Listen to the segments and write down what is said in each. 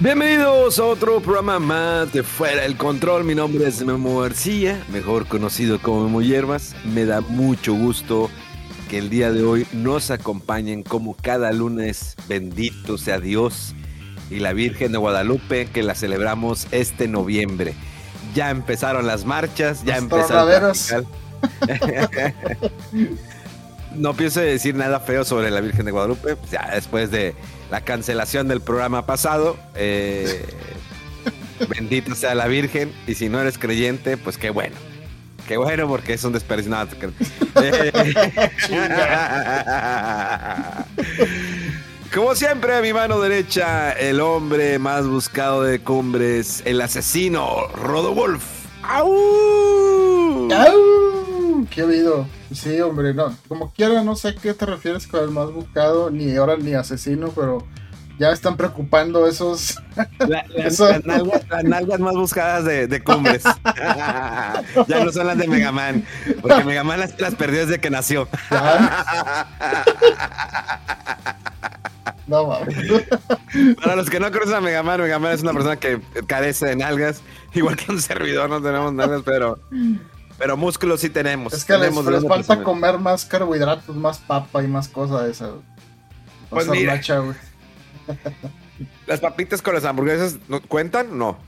Bienvenidos a otro programa más de Fuera del Control. Mi nombre es Memo García, mejor conocido como Memo Hierbas. Me da mucho gusto que el día de hoy nos acompañen como cada lunes. Bendito sea Dios y la Virgen de Guadalupe que la celebramos este noviembre. Ya empezaron las marchas, ya empezaron. no pienso decir nada feo sobre la Virgen de Guadalupe, ya después de la cancelación del programa pasado. eh, bendita sea la Virgen, y si no eres creyente, pues qué bueno. Qué bueno, porque es un desperdicio. No, Como siempre, a mi mano derecha, el hombre más buscado de cumbres, el asesino, Rodowolf. ¡Au! ¡Au! ¿Qué ha habido? Sí, hombre, no. Como quiera, no sé a qué te refieres con el más buscado, ni ahora ni asesino, pero ya están preocupando esos. La- la- Eso. las, nalgas, las nalgas más buscadas de, de cumbres. ya no son las de Megaman. Porque Megaman las, las perdió desde que nació. No mames. Para los que no conocen a Megaman, Megaman es una persona que carece de nalgas. Igual que un servidor, no tenemos nalgas, pero, pero músculos sí tenemos. Es que les, Tenemos les falta comer más carbohidratos, más papa y más cosas de esas. Pues mira. güey. ¿Las papitas con las hamburguesas no cuentan? No.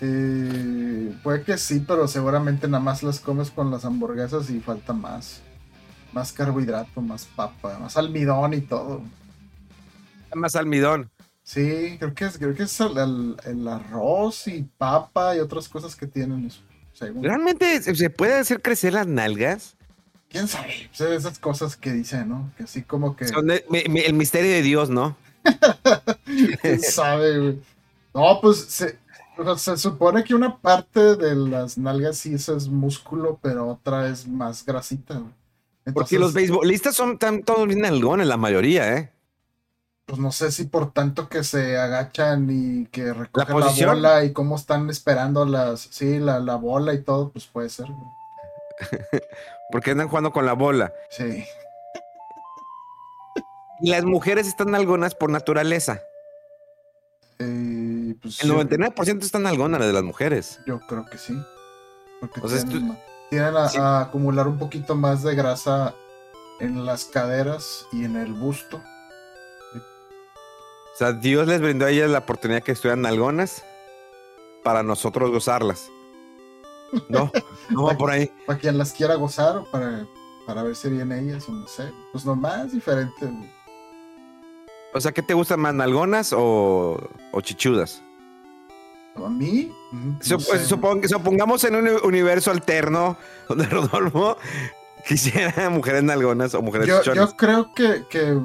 Eh, puede que sí, pero seguramente nada más las comes con las hamburguesas y falta más. Más carbohidrato, más papa, más almidón y todo. Más almidón. Sí, creo que es, creo que es el, el- el arroz y papa y otras cosas que tienen eso. según. ¿Realmente se puede hacer crecer las nalgas? ¿Quién sabe? Sea, esas cosas que dicen, ¿no? Que así como que... Son de- me- me- el misterio de Dios, ¿no? ¿Quién sabe, güey? No, pues se, o sea, se supone que una parte de las nalgas sí eso es músculo, pero otra es más grasita, güey. Porque Entonces, los beisbolistas son tan, todos bien nalgones, la mayoría, ¿eh? pues no sé si por tanto que se agachan y que recogen la, bola y cómo están esperando las, sí, la, la bola y todo, pues puede ser, güey. Porque andan jugando con la bola. Sí. Y las mujeres están nalgonas por naturaleza. Eh, pues El yo- 99% están nalgonas las de las mujeres. Yo creo que sí. Porque O sea, tienen, tienden a, sí. a acumular un poquito más de grasa en las caderas y en el busto. O sea, Dios les brindó a ellas la oportunidad que estuvieran nalgonas para nosotros gozarlas. No, no va por ahí. Para quien las quiera gozar para, para ver si vienen ellas o no sé. Pues nomás diferente. güey. O sea, ¿qué te gustan más, nalgonas o, o chichudas? A mí, mm, no Sup- sé, supong- supongamos en un universo alterno donde Rodolfo quisiera mujeres nalgonas o mujeres yo, chichonas. yo creo que, que,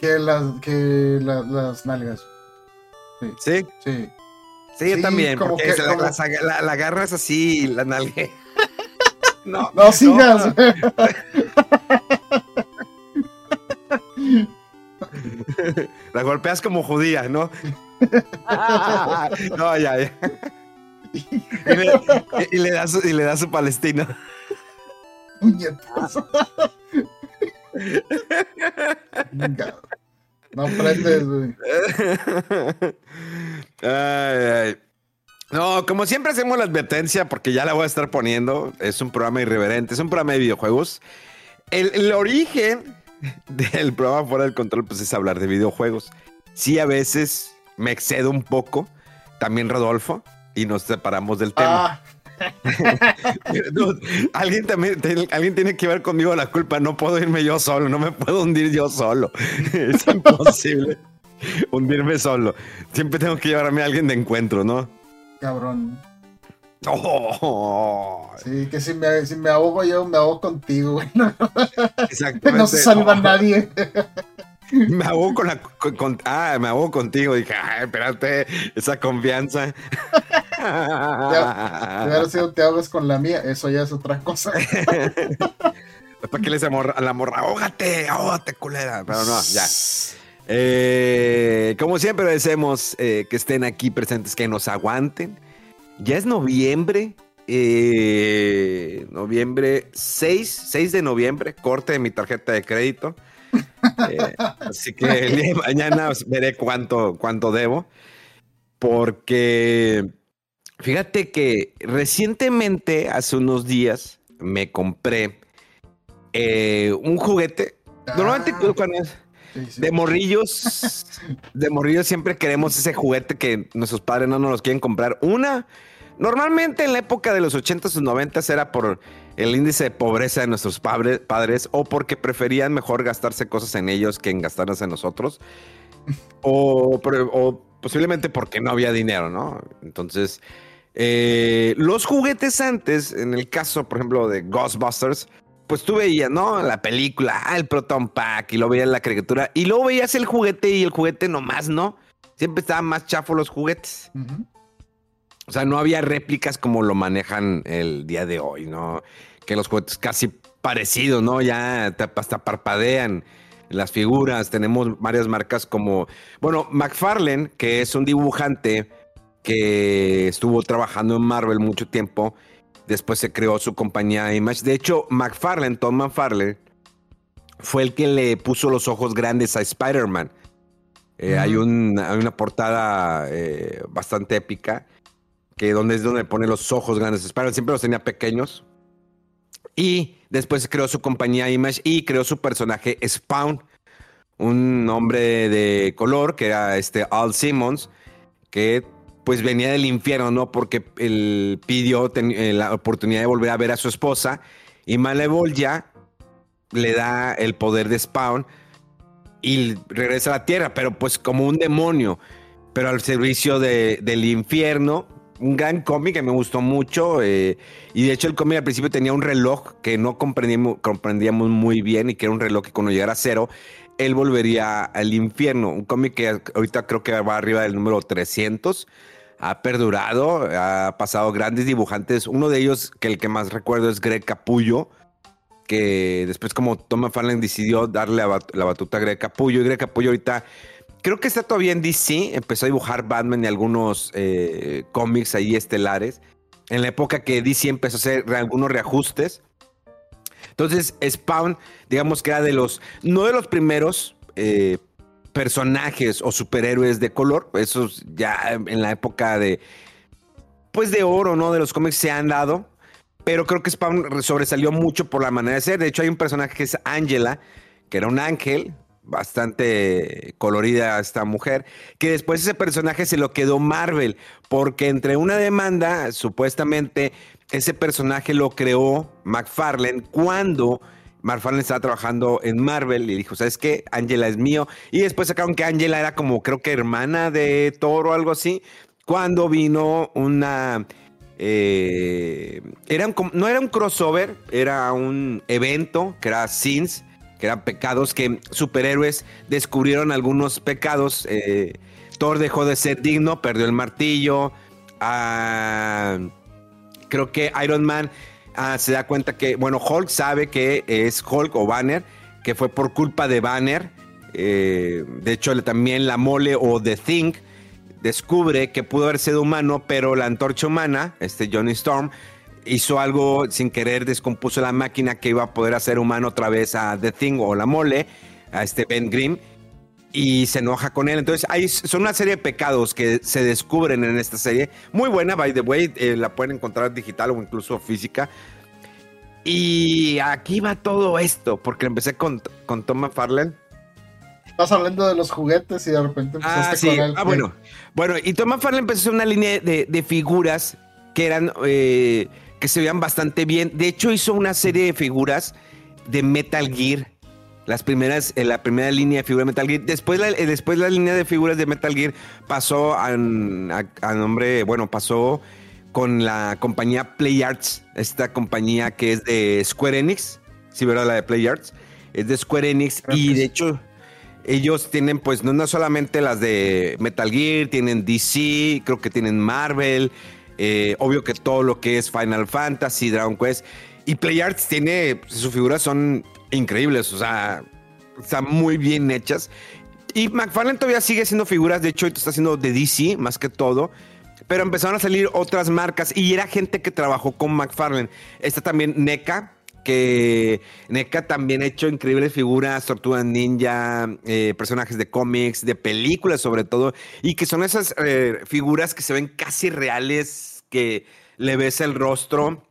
que, las, que la- las nalgas. Sí, Sí, sí. sí, yo Sí, también. Porque que- la, como- la- la agarras así y la nalgue. no, No sigas. güey. La golpeas como judía, ¿no? no, ya, ya. Y le, y le das, su- y le das su palestino. Puñetas. Venga. No aprendes, güey. Ay, ay. No, como siempre hacemos la advertencia, porque ya la voy a estar poniendo. Es un programa irreverente, es un programa de videojuegos. El, el origen del programa Fuera del Control, pues es hablar de videojuegos. Sí, a veces me excedo un poco, también Rodolfo, y nos separamos del tema. Ah, alguien también alguien tiene que ver conmigo la culpa. No puedo irme yo solo, no me puedo hundir yo solo. Es imposible hundirme solo. Siempre tengo que llevarme a alguien de encuentro, ¿no? Cabrón. Oh. Sí, que si me, si me ahogo yo, me ahogo contigo, güey. Exactamente. No se salva nadie. Me ahogo con la. ah, me ahogo contigo. Dije, ay, espérate, esa confianza. Hubiera sido te ahogas con la mía, eso ya es otra cosa. ¿Para qué le decimos a la morra? Ahógate, ahógate, culera. Pero no, ya. Eh, como siempre decimos eh, que estén aquí presentes, que nos aguanten. Ya es noviembre. Eh, noviembre 6, 6 de noviembre, corte de mi tarjeta de crédito. Eh, así que el día de mañana veré cuánto, cuánto debo. Porque fíjate que recientemente, hace unos días, me compré eh, un juguete. Normalmente ah. cuando de morrillos, de morrillos siempre queremos ese juguete que nuestros padres no nos los quieren comprar. Una, normalmente en la época de los 80s y 90s era por el índice de pobreza de nuestros padres o porque preferían mejor gastarse cosas en ellos que en gastarlas en nosotros. o, posiblemente porque no había dinero, ¿no? Entonces, eh, los juguetes antes, en el caso, por ejemplo, de Ghostbusters, pues tú veías, ¿no? La película, ah, el Proton Pack, y lo veías la criatura, y luego veías el juguete y el juguete nomás, ¿no? Siempre estaban más chafos los juguetes. O sea, no había réplicas como lo manejan el día de hoy, ¿no? Que los juguetes casi parecidos, ¿no? Ya hasta parpadean las figuras. Tenemos varias marcas como, bueno, McFarlane, que es un dibujante que estuvo trabajando en Marvel mucho tiempo Después se creó su compañía Image. De hecho, McFarlane, Tom McFarlane, fue el que le puso los ojos grandes a Spider-Man. Eh, hay, una portada eh, bastante épica, que donde es donde pone los ojos grandes. Siempre los tenía pequeños. Y después creó su compañía Image y creó su personaje Spawn, un hombre de color que era este Al Simmons, que pues venía del infierno, ¿no? Porque él pidió eh, la oportunidad de volver a ver a su esposa y ya le da el poder de Spawn y regresa a la tierra, pero pues como un demonio, pero al servicio del infierno. Un gran cómic que me gustó mucho eh, y de hecho el cómic al principio tenía un reloj que no comprendíamos, comprendíamos muy bien y que era un reloj que cuando llegara a cero él volvería al infierno. Un cómic que ahorita creo que va arriba del número 300 ha perdurado, ha pasado grandes dibujantes. Uno de ellos, que el que más recuerdo es Greg Capullo, que después como Tom McFarlane decidió darle la, batuta a Greg Capullo, y Greg Capullo ahorita creo que está todavía en DC, empezó a dibujar Batman y algunos eh, cómics ahí estelares, en la época que DC empezó a hacer algunos reajustes. Entonces, Spawn, digamos que era de los, no de los primeros, eh, personajes o superhéroes de color. Esos ya en la época de, pues de oro, ¿no? De los cómics se han dado. Pero creo que Spawn sobresalió mucho por la manera de ser. De hecho, hay un personaje que es Angela, que era un ángel, bastante colorida esta mujer, que después ese personaje se lo quedó Marvel, porque entre una demanda, supuestamente, ese personaje lo creó McFarlane cuando Marfan estaba trabajando en Marvel y dijo, ¿sabes qué? Angela es mío. Y después sacaron que Angela era como, creo que hermana de Thor o algo así. Cuando vino una... Eh, era no era un crossover, era un evento que era Sins, que eran pecados que superhéroes descubrieron algunos pecados. Eh, Thor dejó de ser digno, perdió el martillo. Ah, creo que Iron Man Ah, se da cuenta que, bueno, Hulk sabe que es Hulk o Banner, que fue por culpa de Banner. Eh, de hecho, también la mole o The Thing descubre que pudo haber sido humano, pero la antorcha humana, este Johnny Storm, hizo algo sin querer, descompuso la máquina que iba a poder hacer humano otra vez a The Thing o la mole, a este Ben Grimm y se enoja con él. Entonces, hay, son una serie de pecados que se descubren en esta serie. Muy buena, by the way, eh, la pueden encontrar digital o incluso física. Y aquí va todo esto, porque empecé con, con Tom McFarlane. Estás hablando de los juguetes y de repente empezaste ah, sí. con Ah, bueno. Bueno, y Tom McFarlane empezó una línea de, de figuras que eran, eh, que se veían bastante bien. De hecho, hizo una serie de figuras de Metal Gear. Las primeras, en la primera línea de figuras de Metal Gear. Después la, eh, después la línea de figuras de Metal Gear pasó a, a, nombre, bueno, pasó con la compañía Play Arts, esta compañía que es de Square Enix, sí, ¿verdad? La de Play Arts, es de Square Enix y de hecho ellos tienen pues no, no solamente las de Metal Gear, tienen DC, creo que tienen Marvel, eh, obvio que todo lo que es Final Fantasy, Dragon Quest y Play Arts tiene, sus figuras son increíbles, o sea, están muy bien hechas. Y McFarlane todavía sigue haciendo figuras, de hecho, está haciendo de DC más que todo. Pero empezaron a salir otras marcas y era gente que trabajó con McFarlane. Está también NECA, que NECA también ha hecho increíbles figuras, Tortugas Ninja, eh, personajes de cómics, de películas sobre todo, y que son esas eh, figuras que se ven casi reales, que le ves el rostro.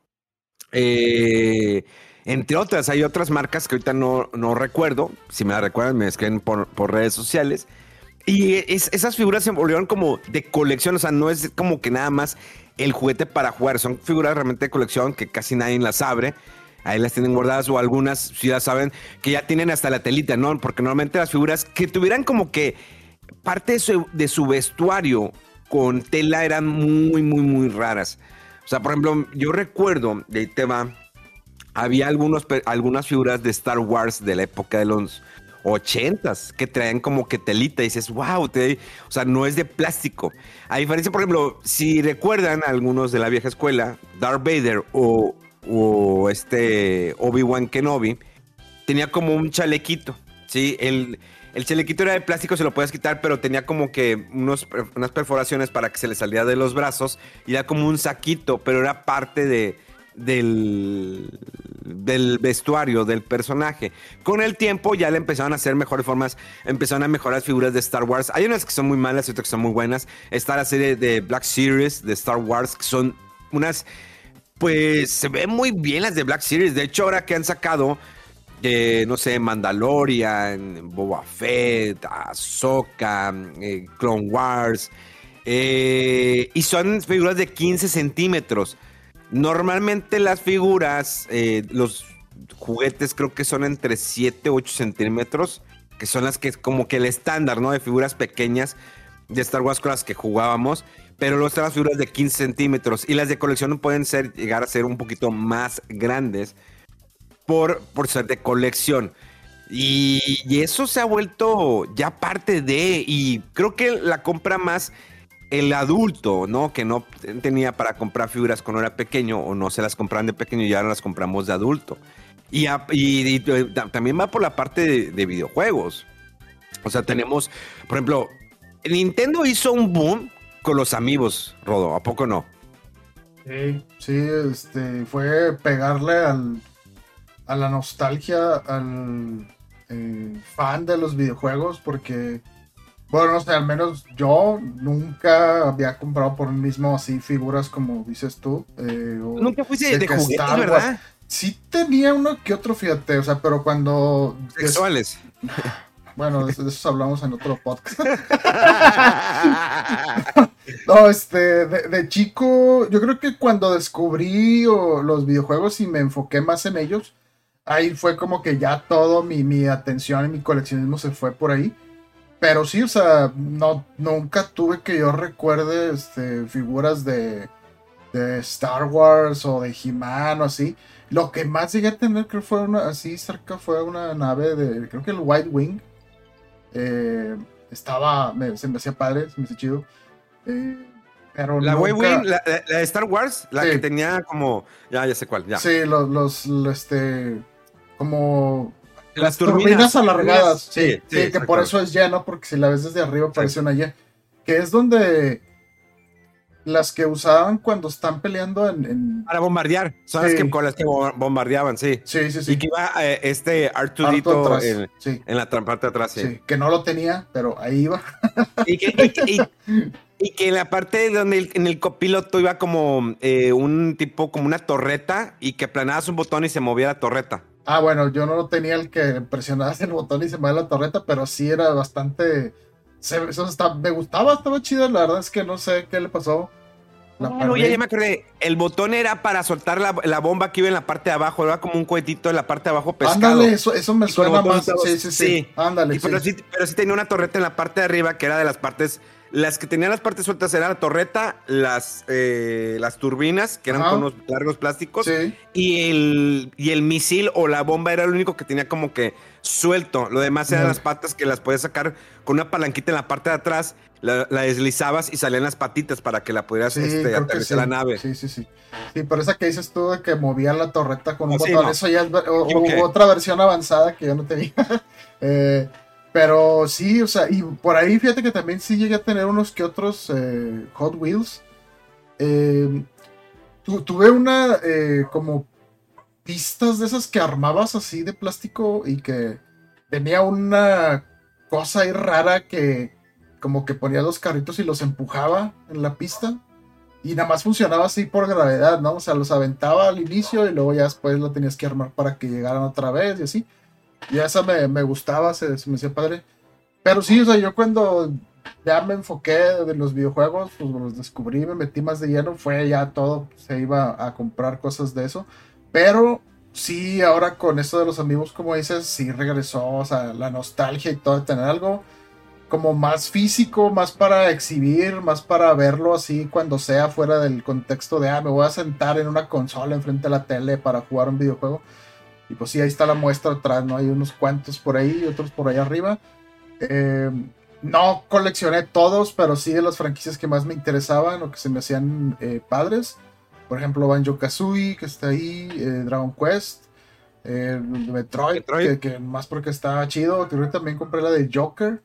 Eh, entre otras, hay otras marcas que ahorita no, no recuerdo, si me la recuerdan me escriben por, redes sociales, y esas figuras se volvieron como de colección, o sea, no es como que nada más el juguete para jugar, son figuras realmente de colección que casi nadie las abre. Ahí las tienen guardadas o algunas, si ya saben, que ya tienen hasta la telita, ¿no? Porque normalmente las figuras que tuvieran como que parte de su, vestuario con tela eran muy, muy, muy raras. O sea, por ejemplo, yo recuerdo de tema, había algunos, algunas figuras de Star Wars de la época de los ochentas que traen como que telita y dices, wow, o sea, no es de plástico. A diferencia, por ejemplo, si recuerdan algunos de la vieja escuela, Darth Vader o, o este Obi-Wan Kenobi, tenía como un chalequito, ¿sí? El, el chalequito era de plástico, se lo puedes quitar, pero tenía como que unos, unas perforaciones para que se le saliera de los brazos y era como un saquito, pero era parte de del, del vestuario del personaje. Con el tiempo ya le empezaron a hacer mejores formas, empezaron a mejorar las figuras de Star Wars. Hay unas que son muy malas y otras que son muy buenas. Está la serie de Black Series de Star Wars, que son unas, pues se ven muy bien las de Black Series. De hecho, ahora que han sacado, eh, no sé, Mandalorian, Boba Fett, Ahsoka, eh, Clone Wars. Eh, y son figuras de 15 centímetros. Normalmente las figuras, eh, los juguetes creo que son entre 7 u 8 centímetros, que son las que como que el estándar, ¿no? De figuras pequeñas de Star Wars con las que jugábamos, pero luego están las figuras de 15 centímetros y las de colección pueden ser, llegar a ser un poquito más grandes por, por ser de colección. Y, y, eso se ha vuelto ya parte de, y creo que la compra más el adulto, ¿no? Que no tenía para comprar figuras cuando era pequeño o no se las compraban de pequeño y ahora las compramos de adulto. Y, también va por la parte de, videojuegos. O sea, tenemos, por ejemplo, Nintendo hizo un boom con los amigos, Rodo, ¿a poco no? Sí, sí, este, fue pegarle al, a la nostalgia al eh, fan de los videojuegos porque bueno, no sé, al menos yo nunca había comprado por mí mismo así figuras como dices tú. Eh, nunca fuiste de, juguete, ¿verdad? Sí tenía uno que otro, fíjate, o sea, pero cuando... Sexuales. Bueno, de, eso hablamos en otro podcast. no, este, de, chico, yo creo que cuando descubrí los videojuegos y me enfoqué más en ellos, ahí fue como que ya todo mi, mi atención y mi coleccionismo se fue por ahí. Pero sí, o sea, no, nunca tuve que yo recuerde este, figuras de, de Star Wars o de He-Man o así. Lo que más llegué a tener, creo fue una, así cerca, fue una nave de, creo que el White Wing. Eh, estaba, se me hacía padre, se me hacía chido. Eh, pero la White Wing, la, de Star Wars, la que tenía como, ya, ya sé cuál, ya. Sí, los, los, este, como las, turbinas, alargadas. Sí, sí, que por eso es lleno, porque si la ves desde arriba parece una Y. Que es donde las que usaban cuando están peleando en. Para bombardear. Son las que con las que bombardeaban, sí. Sí, sí, sí. Y que iba eh, este Artudito en, en, la parte de atrás, sí. Que no lo tenía, pero ahí iba. Y que, y, que en la parte donde en el copiloto iba como eh, un tipo, como una torreta, y que aplanabas un botón y se movía la torreta. Ah, bueno, yo no tenía el que presionabas el botón y se movía la torreta, pero sí era bastante. Eso me gustaba, estaba chido, la verdad es que no sé qué le pasó. no, ya, me acordé. El botón era para soltar la, bomba que iba en la parte de abajo, era como un cohetito en la parte de abajo pescado. Ándale, eso, eso me suena más. Sí, sí, sí. Ándale. Pero, sí, pero sí tenía una torreta en la parte de arriba que era de las partes las que tenían las partes sueltas eran la torreta, las, eh, las turbinas, que eran con unos largos plásticos, y, el, y el misil o la bomba era el único que tenía como que suelto. Lo demás eran las patas que las podías sacar con una palanquita en la parte de atrás, la, deslizabas y salían las patitas para que la pudieras este, aterrizar la nave. Sí, sí, sí. Sí, pero esa que dices tú de que movía la torreta con un botón, eso ya es otra versión avanzada que yo no tenía. eh, pero sí, o sea, y por ahí fíjate que también sí llegué a tener unos que otros eh, Hot Wheels. Eh, tuve una como pistas de esas que armabas así de plástico y que tenía una cosa ahí rara que como que ponía los carritos y los empujaba en la pista. Y nada más funcionaba así por gravedad, ¿no? O sea, los aventaba al inicio y luego ya después lo tenías que armar para que llegaran otra vez y así. Y esa me, me gustaba, se, me hacía padre. Pero sí, o sea, yo cuando ya me enfoqué de los videojuegos, pues los descubrí, me metí más de lleno, fue ya todo, se iba a comprar cosas de eso. Pero sí, ahora con esto de los amigos, como dices, sí regresó, o sea, la nostalgia y todo, de tener algo como más físico, más para exhibir, más para verlo así cuando sea fuera del contexto de, ah, me voy a sentar en una consola enfrente de la tele para jugar un videojuego. Y pues sí, ahí está la muestra atrás, ¿no? Hay unos cuantos por ahí y otros por ahí arriba. Eh, no coleccioné todos, pero sí de las franquicias que más me interesaban o que se me hacían eh, padres. Por ejemplo, Banjo Kazooie, que está ahí, eh, Dragon Quest, Metroid, Que, más porque está chido. Que también compré la de Joker.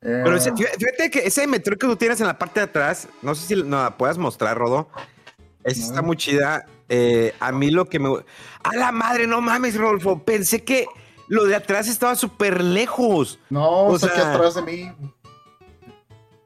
Pero fíjate que ese Metroid que tú tienes en la parte de atrás, no sé si no la puedas mostrar, Rodo. Esa está muy chida. Eh, a mí lo que me... A la madre, no mames, Rodolfo. Pensé que lo de atrás estaba súper lejos. No, o sea, que atrás de mí.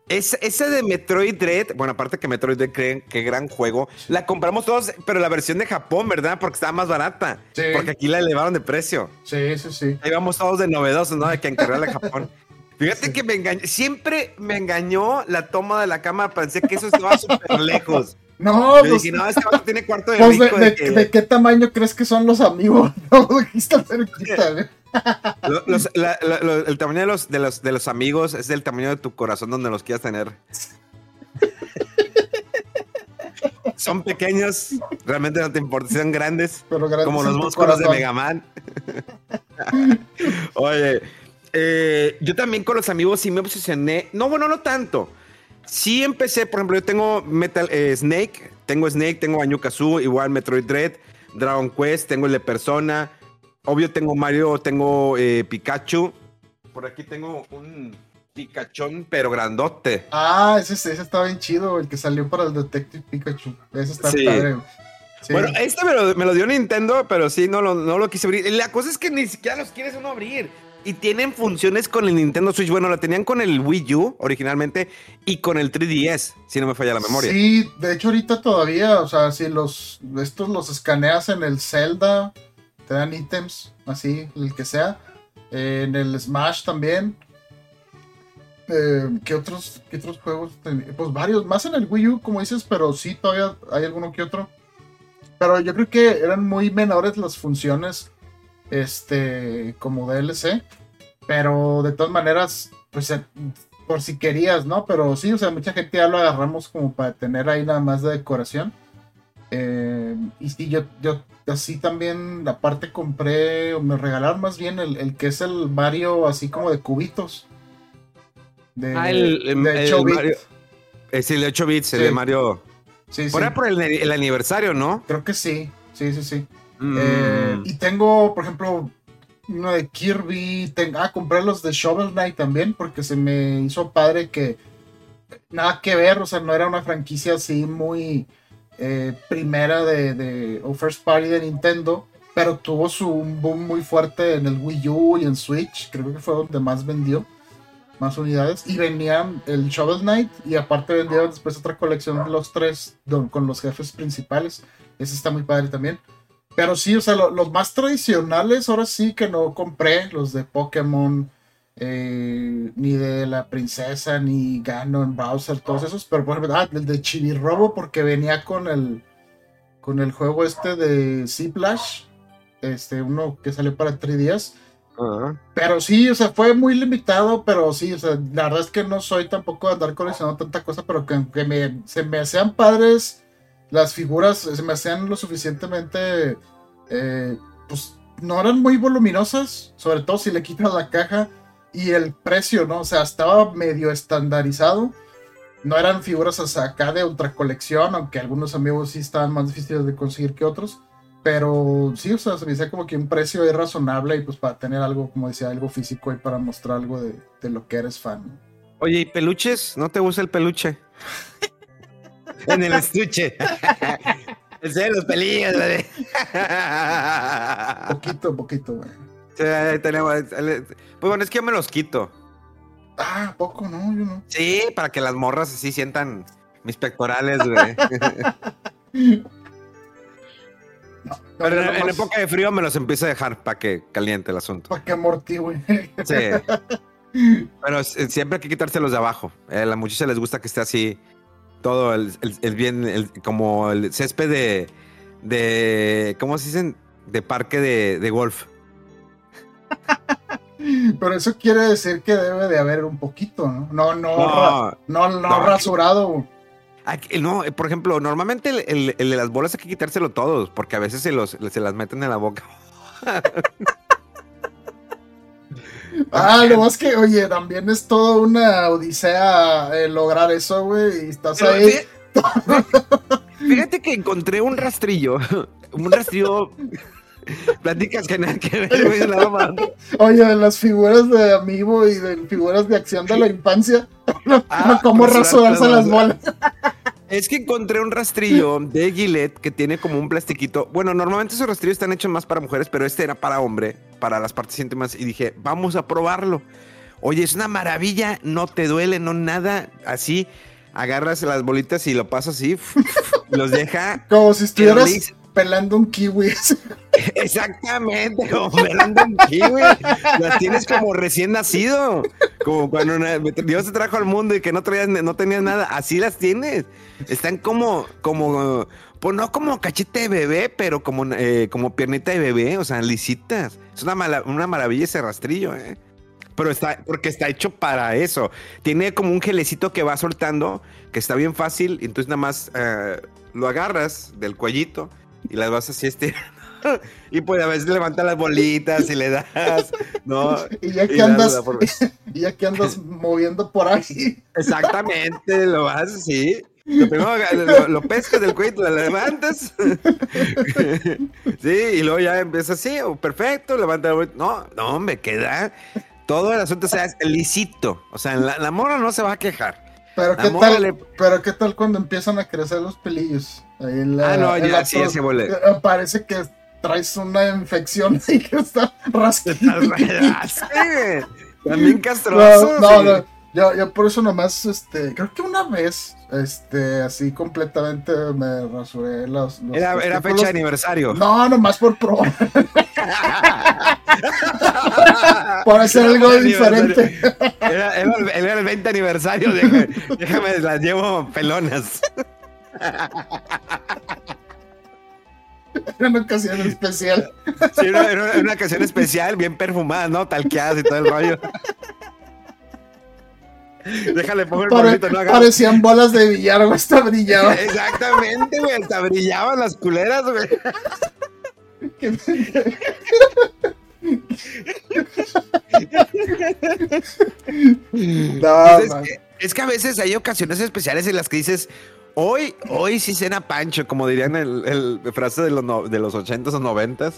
Ese de Metroid Dread, bueno, aparte que Metroid Dread, creen qué gran juego. La compramos todos, pero la versión de Japón, ¿verdad? Porque estaba más barata. Sí. Porque aquí la elevaron de precio. Sí, sí, sí. Ahí vamos todos de novedosos, ¿no? De que encargarla de Japón. Fíjate que me engañó, siempre me engañó la toma de la cámara, pensé que eso estaba súper lejos. No, pues, no, este tiene cuarto de, pues de, qué tamaño crees que son los amigos? No, dijiste cerquita, el tamaño de los, de, los, de los amigos es el tamaño de tu corazón donde los quieras tener. son pequeños, realmente no te importa, son grandes, como los músculos de Mega Man. Oye, eh, yo también con los amigos sí me obsesioné. No, bueno, no tanto. Sí empecé, por ejemplo, yo tengo Metal eh, Snake, tengo Snake, tengo Banjo Kazoo, igual Metroid Dread, Dragon Quest, tengo el de Persona. Obvio tengo Mario, tengo eh, Pikachu. Por aquí tengo un Pikachu, pero grandote. Ah, ese, ese está bien chido, el que salió para el Detective Pikachu. Ese está padre. Bueno, este me lo, me lo, dio Nintendo, pero sí, no lo, no lo quise abrir. La cosa es que ni siquiera los quieres uno abrir. Y tienen funciones con el Nintendo Switch. Bueno, la tenían con el Wii U originalmente y con el 3DS, si no me falla la memoria. Sí, de hecho ahorita todavía, o sea, si los estos los escaneas en el Zelda, te dan ítems, así, el que sea. en el Smash también. Eh, ¿qué, otros, ¿Qué otros juegos? Pues varios, más en el Wii U, como dices, pero sí, todavía hay alguno que otro. Pero yo creo que eran muy menores las funciones este, como DLC. Pero de todas maneras, pues eh, por si querías, ¿no? Pero sí, o sea, mucha gente ya lo agarramos como para tener ahí nada más de decoración. Eh, y sí, yo, yo así también, aparte compré, o me regalaron más bien el, que es el Mario así como de cubitos. De, ah, el, de 8 bits. Es el de 8 bits, el de Mario. Sí, por por el, el, aniversario, ¿no? Creo que sí, sí, sí, sí. Eh, mm. y tengo, por ejemplo, uno de Kirby. Tengo, ah, compré los de Shovel Knight también porque se me hizo padre que nada que ver, o sea, no era una franquicia así muy eh, primera de, de, o first party de Nintendo, pero tuvo su boom muy fuerte en el Wii U y en Switch, creo que fue donde más vendió, más unidades, y venían el Shovel Knight y aparte vendieron después otra colección de los tres con los jefes principales, ese está muy padre también. Pero sí, o sea, los más tradicionales, ahora sí que no compré, los de Pokémon, eh, ni de la princesa, ni Ganon, Bowser, todos esos, pero por ejemplo, ah, el de Chibi-Robo porque venía con el con el juego este de Ziplash, este, uno que salió para 3 días. Pero sí, o sea, fue muy limitado, pero sí, o sea, la verdad es que no soy tampoco de andar coleccionando tanta cosa, pero que, que me, se me hacían padres las figuras, se me hacían lo suficientemente, eh, pues no eran muy voluminosas, sobre todo si le quitas la caja y el precio, ¿no? O sea, estaba medio estandarizado. No eran figuras hasta acá de ultra colección, aunque algunos amigos sí estaban más difíciles de conseguir que otros. Pero sí, o sea, se me decía como que un precio es razonable y pues para tener algo, como decía, algo físico y para mostrar algo de, de lo que eres fan. Oye, ¿y peluches? ¿No te gusta el peluche? en el estuche. de los pelillos, güey. poquito, poquito, güey. Sí, tenemos. Pues bueno, es que yo me los quito. Ah, poco, no, yo no. Sí, para que las morras así sientan mis pectorales, güey. Pero en, época de frío me los empiezo a dejar para que caliente el asunto. Para que amortigue. Sí. Pero siempre hay que quitárselos de abajo. a la muchacha les gusta que esté así todo el, bien, como el césped de, de, ¿cómo se dicen? De parque de, de golf. Pero eso quiere decir que debe de haber un poquito, ¿no? No, no, no, no, rasurado. no, por ejemplo, normalmente el, de las bolas hay que quitárselo todos, porque a veces se, los, se las meten en la boca. Ah, lo más que, oye, también es toda una odisea eh, lograr eso, güey, y estás ahí. Fíjate que encontré un rastrillo, un rastrillo Platicas que nada que ver, güey, Oye, de las figuras de amigo y de figuras de acción de la infancia, ah, cómo rasurarse las bolas. Es que encontré un rastrillo de Gillette que tiene como un plastiquito. Bueno, normalmente esos rastrillos están hechos más para mujeres, pero este era para hombre, para las partes íntimas. Y dije, vamos a probarlo. Oye, es una maravilla, no te duele, no nada. Así, agarras las bolitas y lo pasas así, los deja. Como si estuvieras pelando un kiwi. Exactamente, como pelando un kiwi. Las tienes como recién nacido. Como cuando Dios te trajo al mundo y que no, traías, no tenías nada. Así las tienes. Están como, como, pues no como cachete de bebé, pero como, eh, como piernita de bebé, o sea, lisitas. Es una, una maravilla ese rastrillo, ¿eh? Pero está, porque está hecho para eso. Tiene como un gelecito que va soltando, que está bien fácil. Entonces nada más eh, lo agarras del cuellito y las vas así estirando. Y pues a veces levantas las bolitas y le das, ¿no? Y ya que andas, y ya que andas moviendo por ahí. Exactamente, lo vas así. Lo primero lo, pescas del cuello, lo levantas. Sí, y luego ya empieza así, oh, perfecto, levanta la No, no, me queda. Todo el asunto o sea es lisito. O sea, la, la morra no se va a quejar. Pero qué, tal, pero qué tal cuando empiezan a crecer los pelillos. Ah, no, ya, sí, se vuelve. Eh, parece que traes una infección y que está rasquito. También castroso. No, no, Yo, yo, por eso nomás, este, creo que una vez, este, así completamente me rasuré los. era, era, fecha de aniversario. No, nomás por probar. por hacer algo diferente. Era, el 20 aniversario. Déjame, déjame, las llevo pelonas. Era una ocasión especial. Sí, era, una ocasión especial, bien perfumada, ¿no? Talqueadas y todo el rollo. Déjale, pongo el Pare, no Parecían bolas de billar, güey, hasta brillaban. Exactamente, güey, hasta brillaban las culeras, güey. no, es, que, es, que, a veces hay ocasiones especiales en las que dices, hoy, hoy sí cena Pancho, como dirían el, frase de los, de los 80s o 90s,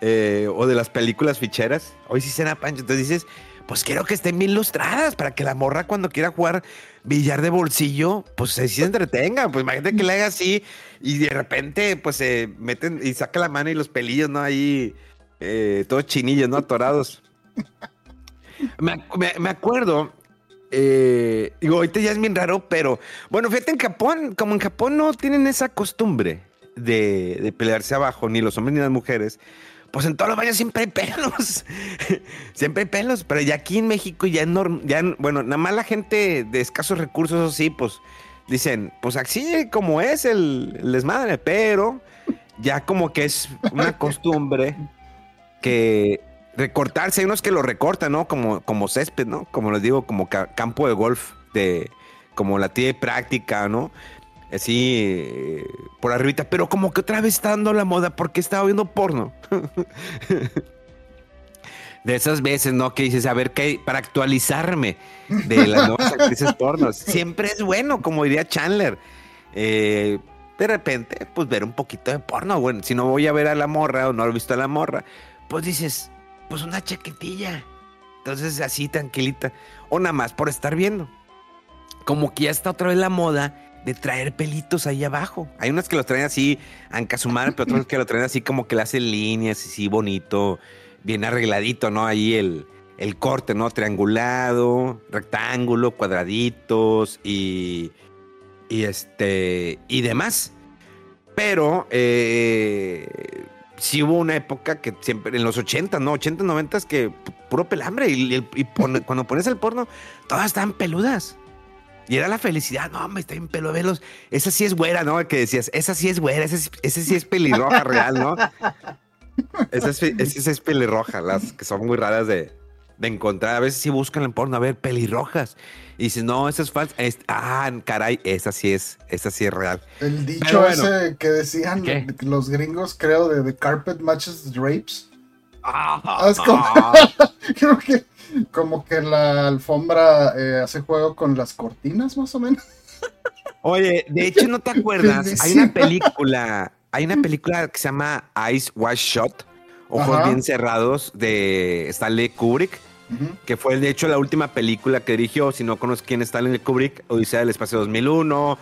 eh, o de las películas ficheras, hoy sí cena Pancho. Entonces dices, pues quiero que estén bien lustradas para que la morra cuando quiera jugar billar de bolsillo, pues se, se entretenga. Pues imagínate que le haga así y de repente pues se meten y saca la mano y los pelillos, ¿no? Ahí eh, todos chinillos, ¿no? Atorados. me, acuerdo eh, digo, ahorita ya es bien raro, pero bueno, fíjate en Japón, como en Japón no tienen esa costumbre de, pelearse abajo, ni los hombres ni las mujeres, pues en todos los baños siempre hay pelos. siempre hay pelos. Pero ya aquí en México ya, ya bueno, nada más la gente de escasos recursos, sí, pues dicen, pues así como es el, el desmadre, pero ya como que es una costumbre que recortarse, hay unos que lo recortan, ¿no? Como, como césped, ¿no? Como les digo, como campo de golf, de, como la tía de práctica, ¿no? Así, por arribita, pero como que otra vez está dando la moda porque estaba viendo porno. de esas veces, ¿no? Que dices, a ver, ¿qué? Para actualizarme de las nuevas actrices pornos. Siempre es bueno, como diría Chandler. Eh, de repente, pues ver un poquito de porno. Bueno, si no voy a ver a la morra o no he visto a la morra, pues dices, pues una chaquetilla. Entonces, así tranquilita. O nada más por estar viendo. Como que ya está otra vez la moda de traer pelitos ahí abajo. Hay unas que los traen así, ancasumar, pero otras que lo traen así como que le hacen líneas, así bonito, bien arregladito, ¿no? Ahí el, el corte, ¿no? Triangulado, rectángulo, cuadraditos y, y este, y demás. Pero, eh, sí hubo una época que siempre, en los 80, ¿no? 80, 90, que puro pelambre. Y, cuando pones el porno, todas estaban peludas. Y era la felicidad, no, me está en pelo velos. Esa sí es güera, ¿no? Que decías, esa sí es güera, esa, sí es pelirroja real, ¿no? Esa es, esa es pelirroja, las que son muy raras de, de encontrar. A veces sí buscan en porno, a ver, pelirrojas. Y dices, no, esa es falsa. ah, caray, esa sí es, esa sí es real. El dicho ese que decían los gringos, creo, de The Carpet Matches Drapes. Ah, es como, creo que como que la alfombra eh, hace juego con las cortinas, más o menos. Oye, de hecho, ¿no te acuerdas? Hay una película, hay una película que se llama Ice Wash Shot, Ojos Bien Cerrados, de Stanley Kubrick que fue de hecho la última película que dirigió, si no conozco quién está en el Kubrick, Odisea del Espacio 2001.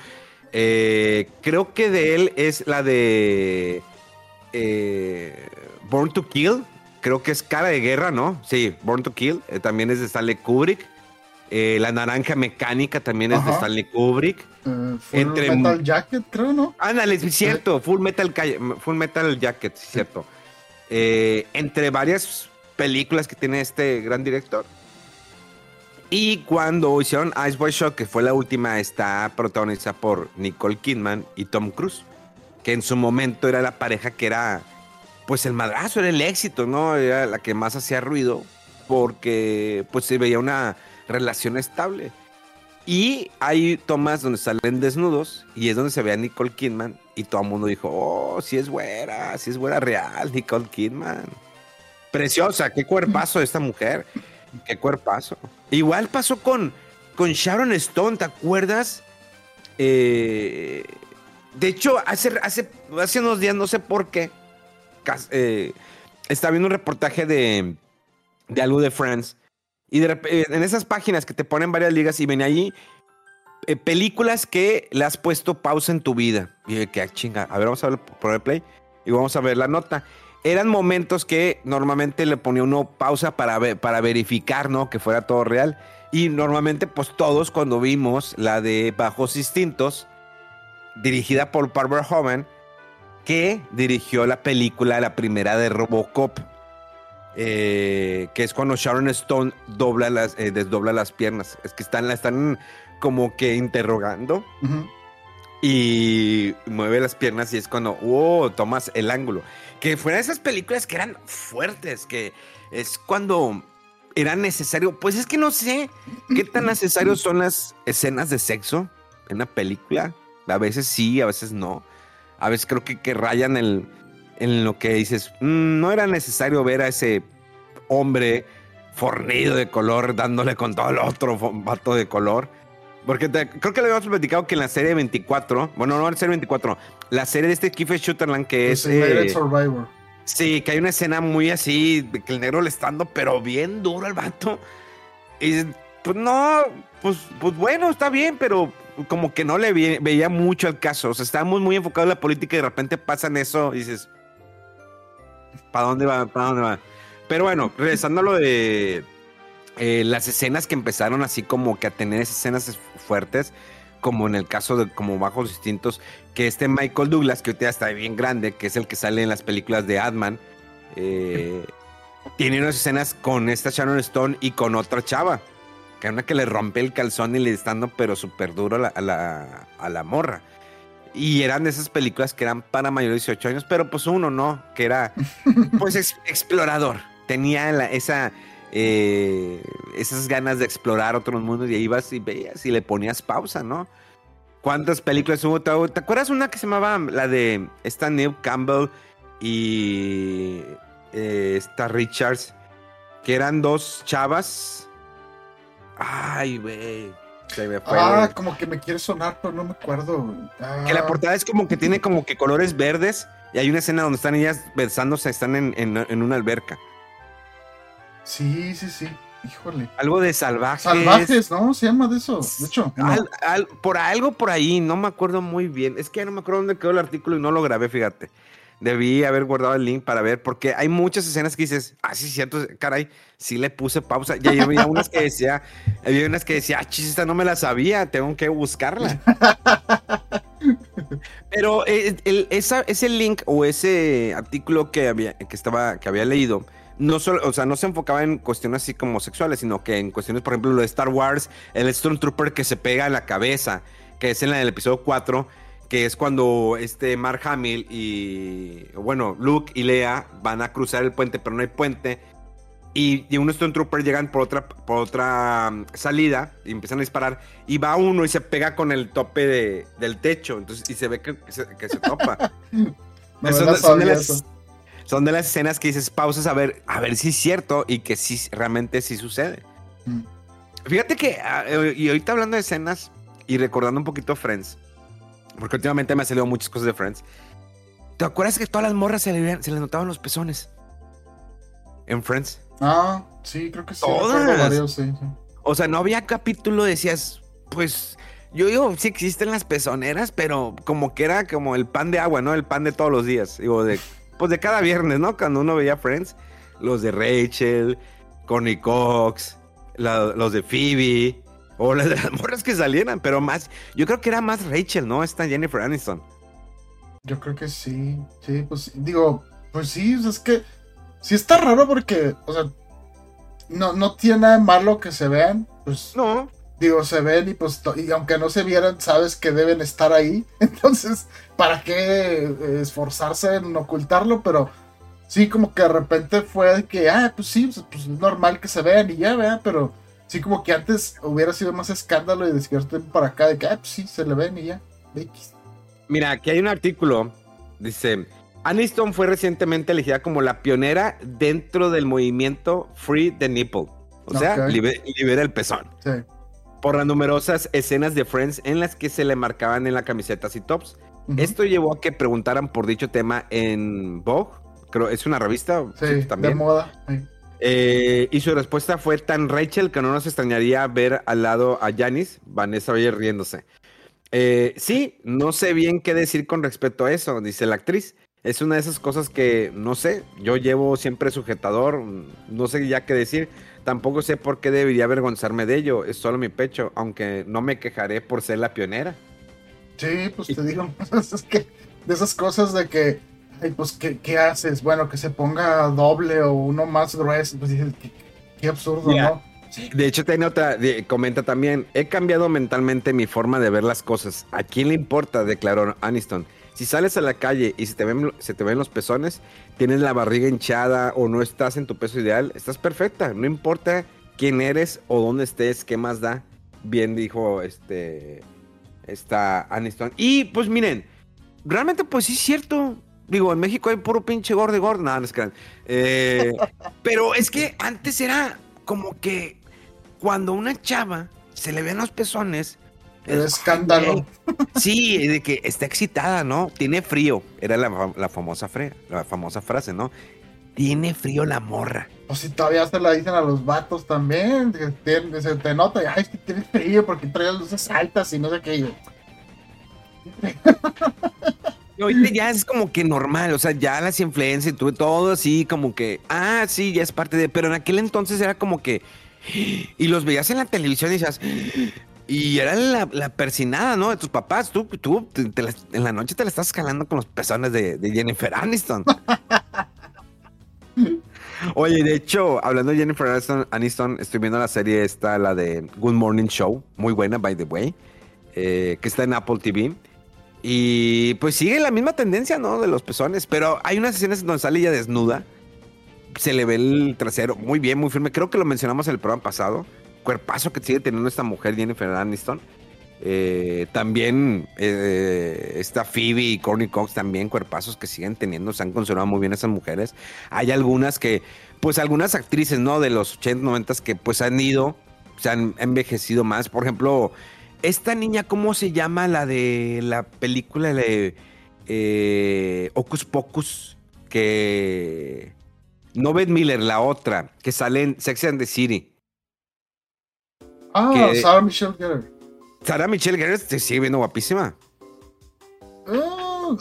Eh, creo que de él es la de eh, Born to Kill, creo que es Cara de Guerra, ¿no? Sí, Born to Kill, eh, también es de Stanley Kubrick. la Naranja Mecánica también es de Stanley Kubrick. full Metal Jacket, creo, ¿no? Ándale, es cierto, Full Metal, full metal Jacket, es cierto. entre varias películas que tiene este gran director. Y cuando hicieron Ice Boy Shock, que fue la última, está protagonizada por Nicole Kidman y Tom Cruise, que en su momento era la pareja que era, pues el madrazo, era el éxito, ¿no? Era la que más hacía ruido, porque pues se veía una relación estable. Y hay tomas donde salen desnudos y es donde se ve a Nicole Kidman y todo el mundo dijo, oh, si es güera, si es güera real, Nicole Kidman. Preciosa, qué cuerpazo esta mujer. Qué cuerpazo. Igual pasó con, con Sharon Stone, ¿te acuerdas? Eh, de hecho, hace, hace, hace unos días, no sé por qué, eh, estaba viendo un reportaje de, de algo de Friends. Y de, eh, en esas páginas que te ponen varias ligas y ven allí películas que le has puesto pausa en tu vida. Y que ah, chinga, a ver, vamos a ver por el play y vamos a ver la nota eran momentos que normalmente le ponía uno pausa para, para verificar, ¿no? Que fuera todo real. Y normalmente, pues todos cuando vimos la de Bajos Instintos, dirigida por Barbara Homan, que dirigió la película, la primera de Robocop, eh, que es cuando Sharon Stone dobla las, eh, desdobla las piernas. Es que están, la están como que interrogando. Y mueve las piernas y es cuando, oh, tomas el ángulo que fueran esas películas que eran fuertes, que es cuando era necesario, pues es que no sé qué tan necesarios son las escenas de sexo en una película. A veces sí, a veces no. A veces creo que, que rayan el, en lo que dices, mm, no era necesario ver a ese hombre fornido de color dándole con todo el otro vato de color. Porque creo que le habíamos platicado que en la serie 24, bueno, no en la serie 24, la serie de este Kiefer Shooterland que es. Eh, Survivor. Sí, que hay una escena muy así, de que el negro le está dando, pero bien duro al vato. Y pues no, pues, pues bueno, está bien, pero como que no le veía mucho al caso. O sea, estábamos muy enfocados en la política y de repente pasan eso y dices, ¿para dónde va? ¿Para dónde va? Pero bueno, regresando a lo de eh, las escenas que empezaron así como que a tener esas escenas fuertes, como en el caso de como bajos distintos, que este Michael Douglas, que ahorita está bien grande, que es el que sale en las películas de Adman, eh, tiene unas escenas con esta Sharon Stone y con otra chava. Que es una que le rompe el calzón y le está dando pero súper duro a la, a, la, a la morra. Y eran de esas películas que eran para mayores de 18 años, pero pues uno no, que era pues ex- explorador. Tenía la- esa, eh, esas ganas de explorar otros mundos y ahí ibas y veías y le ponías pausa, ¿no? ¿Cuántas películas hubo? ¿Te, te acuerdas una que se llamaba la de esta Neil Campbell y eh, esta Richards? Que eran dos chavas. Ay, güey. Ah, como que me quiere sonar, pero no me acuerdo. Ah, Que la portada es como que tiene como que colores verdes y hay una escena donde están ellas besándose, están en, en- en una alberca. Sí, sí, sí. Híjole. Algo de salvajes. Salvajes, ¿no? Se llama de eso. De hecho, no. Al- al- por algo por ahí, no me acuerdo muy bien. Es que ya no me acuerdo dónde quedó el artículo y no lo grabé, fíjate. Debí haber guardado el link para ver, porque hay muchas escenas que dices, ah, sí, cierto, caray, sí le puse pausa. Ya ya había unas que decía, había unas que decía, ah, chis, esta no me la sabía, tengo que buscarla. Pero eh, el- esa- ese link o ese artículo que había, que estaba, que había leído, no solo, o sea, no se enfocaba en cuestiones así como sexuales, sino que en cuestiones, por ejemplo, lo de Star Wars, el Stormtrooper que se pega en la cabeza, que es en la del episodio 4, que es cuando este Mark Hamill y, bueno, Luke y Leia van a cruzar el puente, pero no hay puente. Y, y unos Stormtroopers llegan por otra, por otra mm, salida y empiezan a disparar. Y va uno y se pega con el tope de- del techo. Entonces, y se ve que, se, que se topa. No son, de las. Son de las escenas que dices pausas a ver, a ver si es cierto y que sí, realmente sí sucede. Mm. Fíjate que, ah, eh, y ahorita hablando de escenas y recordando un poquito Friends, porque últimamente me han salido muchas cosas de Friends. ¿Te acuerdas que todas las morras se le, veían- se les notaban los pezones? En Friends. Ah, sí, creo que sí. Todas. varios, sí, sí. O sea, no había capítulo, decías, pues, yo digo, sí existen las pezoneras, pero como que era como el pan de agua, ¿no? El pan de todos los días. Digo, de, pues de cada viernes, ¿no? Cuando uno veía Friends, los de Rachel, Connie Cox, la- los de Phoebe, o las de las morras que salieran, pero más, yo creo que era más Rachel, ¿no? Esta Jennifer Aniston. Yo creo que sí. Sí, pues digo, pues sí, es que sí está raro porque, o sea, no, no tiene nada de malo que se vean. Pues No, digo, se ven y pues, y aunque no se vieran, sabes que deben estar ahí. Entonces, ¿para qué eh, esforzarse en ocultarlo? Pero sí, como que de repente fue que, ah, pues sí, pues, pues, es normal que se vean y ya, ¿verdad? Pero sí, como que antes hubiera sido más escándalo y de cierto tiempo para acá, de que, ah, pues sí, se le ven y ya. X. Mira, aquí hay un artículo. Dice: Aniston fue recientemente elegida como la pionera dentro del movimiento Free the Nipple. O sea, Ok. libe- libera el pezón. Sí. Por las numerosas escenas de Friends en las que se le marcaban en la camisetas y tops. Esto llevó a que preguntaran por dicho tema en Vogue. Creo, es una revista Sí, sí, de también. moda. sí. Eh, y su respuesta fue tan Rachel que no nos extrañaría ver al lado a Janis, Vanessa Bayer riéndose. Eh, sí, no sé bien qué decir con respecto a eso, dice la actriz. Es una de esas cosas que no sé, yo llevo siempre sujetador, no sé ya qué decir, tampoco sé por qué debería avergonzarme de ello, es solo mi pecho, aunque no me quejaré por ser la pionera. Sí, pues te digo, es que de esas cosas de que, ay, pues, ¿qué, qué haces? Bueno, que se ponga doble o uno más grueso, pues dices, qué, qué absurdo, ¿no? De hecho, tiene otra, de- comenta también, he cambiado mentalmente mi forma de ver las cosas. ¿A quién le importa? declaró Aniston. Si sales a la calle y se te, ven, se te ven los pezones, tienes la barriga hinchada o no estás en tu peso ideal, estás perfecta. No importa quién eres o dónde estés, qué más da. Bien dijo este esta Aniston. Y pues miren, realmente pues sí es cierto. Digo, en México hay puro pinche gordo y gordo. Nada, no es que eh, Pero es que antes era como que cuando una chava se le ven los pezones. El es- escándalo. Sí, de que está excitada, ¿no? Tiene frío. Era la, la famosa fre- la famosa frase, ¿no? Tiene frío la morra. Pues si todavía se la dicen a los vatos también, que tiene- se te nota, ay, es que tienes frío porque traes luces altas y no sé qué. yo, Y ahorita ya es como que normal, o sea, ya las influencias y tuve todo así como que, ah, sí, ya es parte de, pero en aquel entonces era como que, y los veías en la televisión y decías, y era la, la persinada, ¿no? De tus papás, tú, tú te- te las- en la noche te la estás escalando con los pezones de, de Jennifer Aniston. Oye, de hecho, hablando de Jennifer Aniston, estoy viendo la serie esta, la de Good Morning Show, muy buena, by the way, eh, que está en Apple TV. Y pues sigue la misma tendencia, ¿no? De los pezones, pero hay unas escenas donde sale ella desnuda, se le ve el trasero muy bien, muy firme. Creo que lo mencionamos en el programa pasado. Cuerpazo que sigue teniendo esta mujer, Jennifer Aniston. Eh, también eh, está Phoebe y Courtney Cox, también cuerpazos que siguen teniendo, se han conservado muy bien esas mujeres. Hay algunas que, pues algunas actrices, ¿no? De los 80, 90 que pues han ido, se han envejecido más. Por ejemplo, esta niña, ¿cómo se llama? La de la película de eh, Ocus Pocus, que... No Miller, la otra, que sale en Sex and the City. Ah, Sarah Michelle Gellar. Sarah Michelle Gellar te sigue viendo guapísima. Oh,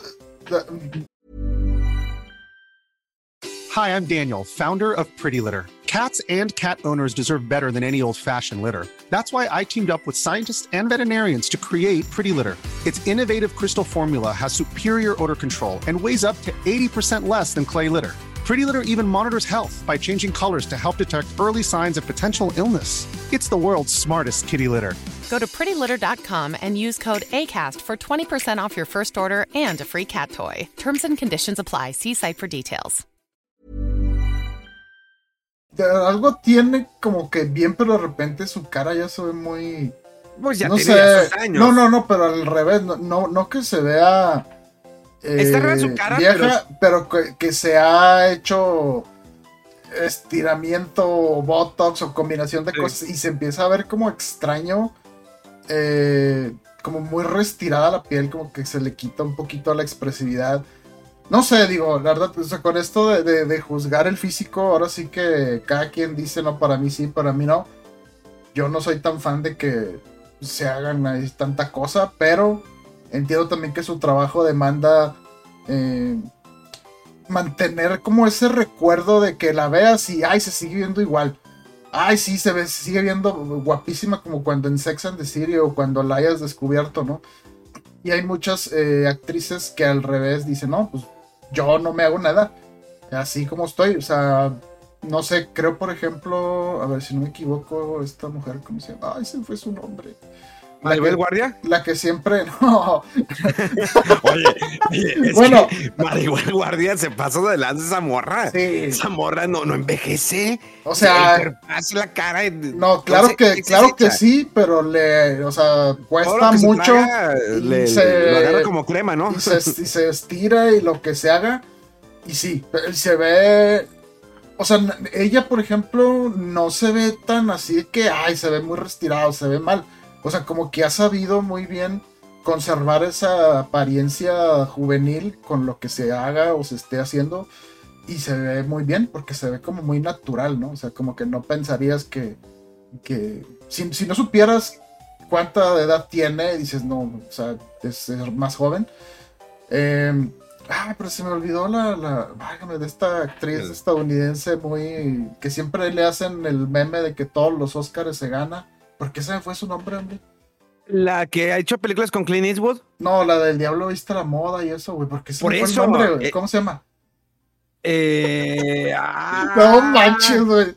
Hi, I'm Daniel, founder of Pretty Litter. Cats and cat owners deserve better than any old-fashioned litter. That's why I teamed up with scientists and veterinarians to create Pretty Litter. Its innovative crystal formula has superior odor control and weighs up to 80% less than clay litter. Pretty Litter even monitors health by changing colors to help detect early signs of potential illness. It's the world's smartest kitty litter. Go to prettylitter.com and use code ACAST for 20% off your first order and a free cat toy. Terms and conditions apply. See site for details. Algo tiene como que bien, pero de repente su cara ya se ve muy. Pues ya no sé. años. No, no, no, pero al revés. No, no, no que se vea. Está rara su eh, cara, vieja, pero, que, que se ha hecho estiramiento, botox o combinación de Sí. cosas y se empieza a ver como extraño, eh, como muy restirada la piel, como que se le quita un poquito la expresividad. No sé, digo, la verdad, o sea, con esto de, de- de juzgar el físico, ahora sí que cada quien dice, no, para mí sí, para mí no. Yo no soy tan fan de que se hagan ahí tanta cosa, pero entiendo también que su trabajo demanda eh, mantener como ese recuerdo de que la veas y, ay, se sigue viendo igual. Ay, sí, se, ve, se sigue viendo guapísima como cuando en Sex and the City o cuando la hayas descubierto, ¿no? Y hay muchas eh, actrices que al revés dicen, no, pues yo no me hago nada, así como estoy, o sea, no sé, creo por ejemplo, a ver si no me equivoco, esta mujer, ¿cómo se llama? Ay, se fue su nombre. La ¿Maribel que, Guardia? la que siempre, no, Oye, oye, es Bueno. que Maribel Guardia se pasó de lanza esa morra. Sí. Esa morra no, no envejece. O sea- cuerpazo, la cara. no, claro que, se claro que sí, pero le, o sea, cuesta se mucho. traga, y le, se- lo agarra como crema, ¿no? y se, y se estira y lo que se haga. Y sí, se ve. O sea, ella, por ejemplo, no se ve tan así que, ay, se ve muy retirado, se ve mal. O sea, como que ha sabido muy bien conservar esa apariencia juvenil con lo que se haga o se esté haciendo. Y se ve muy bien porque se ve como muy natural, ¿no? O sea, como que no pensarías que. que si, si no supieras cuánta edad tiene, dices, no, o sea, es, es más joven. Eh, ah, pero se me olvidó la, la de esta actriz estadounidense muy que siempre le hacen el meme de que todos los Oscars se gana. ¿Por qué se me fue su nombre, hombre? La que ha hecho películas con Clint Eastwood. No, la del Diablo viste la moda y eso, güey. ¿Por qué se Por me fue eso, el nombre, güey? eh, ¿Cómo se llama? Eh, ah, No manches, güey.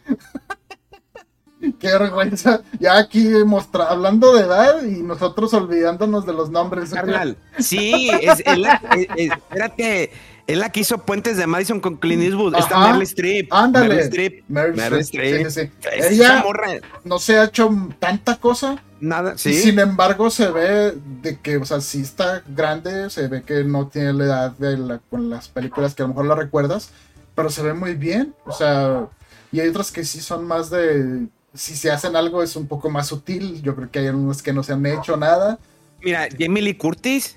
Qué vergüenza. Ya aquí mostra hablando de edad y nosotros olvidándonos de los nombres. Carnal. Sí, es, es la, es- es- espérate. Es la que hizo Puentes de Madison con Clint Eastwood. Está Ajá. Meryl Streep. Ándale. Meryl Streep. Meryl Meryl Streep. Sí, sí, Ella morra, no se ha hecho tanta cosa. nada. Sí. sin embargo, se ve de que, o sea, sí está grande, se ve que no tiene la edad de la, con las películas que a lo mejor la recuerdas, pero se ve muy bien. O sea, y hay otras que sí son más de. Si se hacen algo es un poco más sutil. Yo creo que hay algunas que no se han hecho nada. Mira, Jamie Lee Curtis.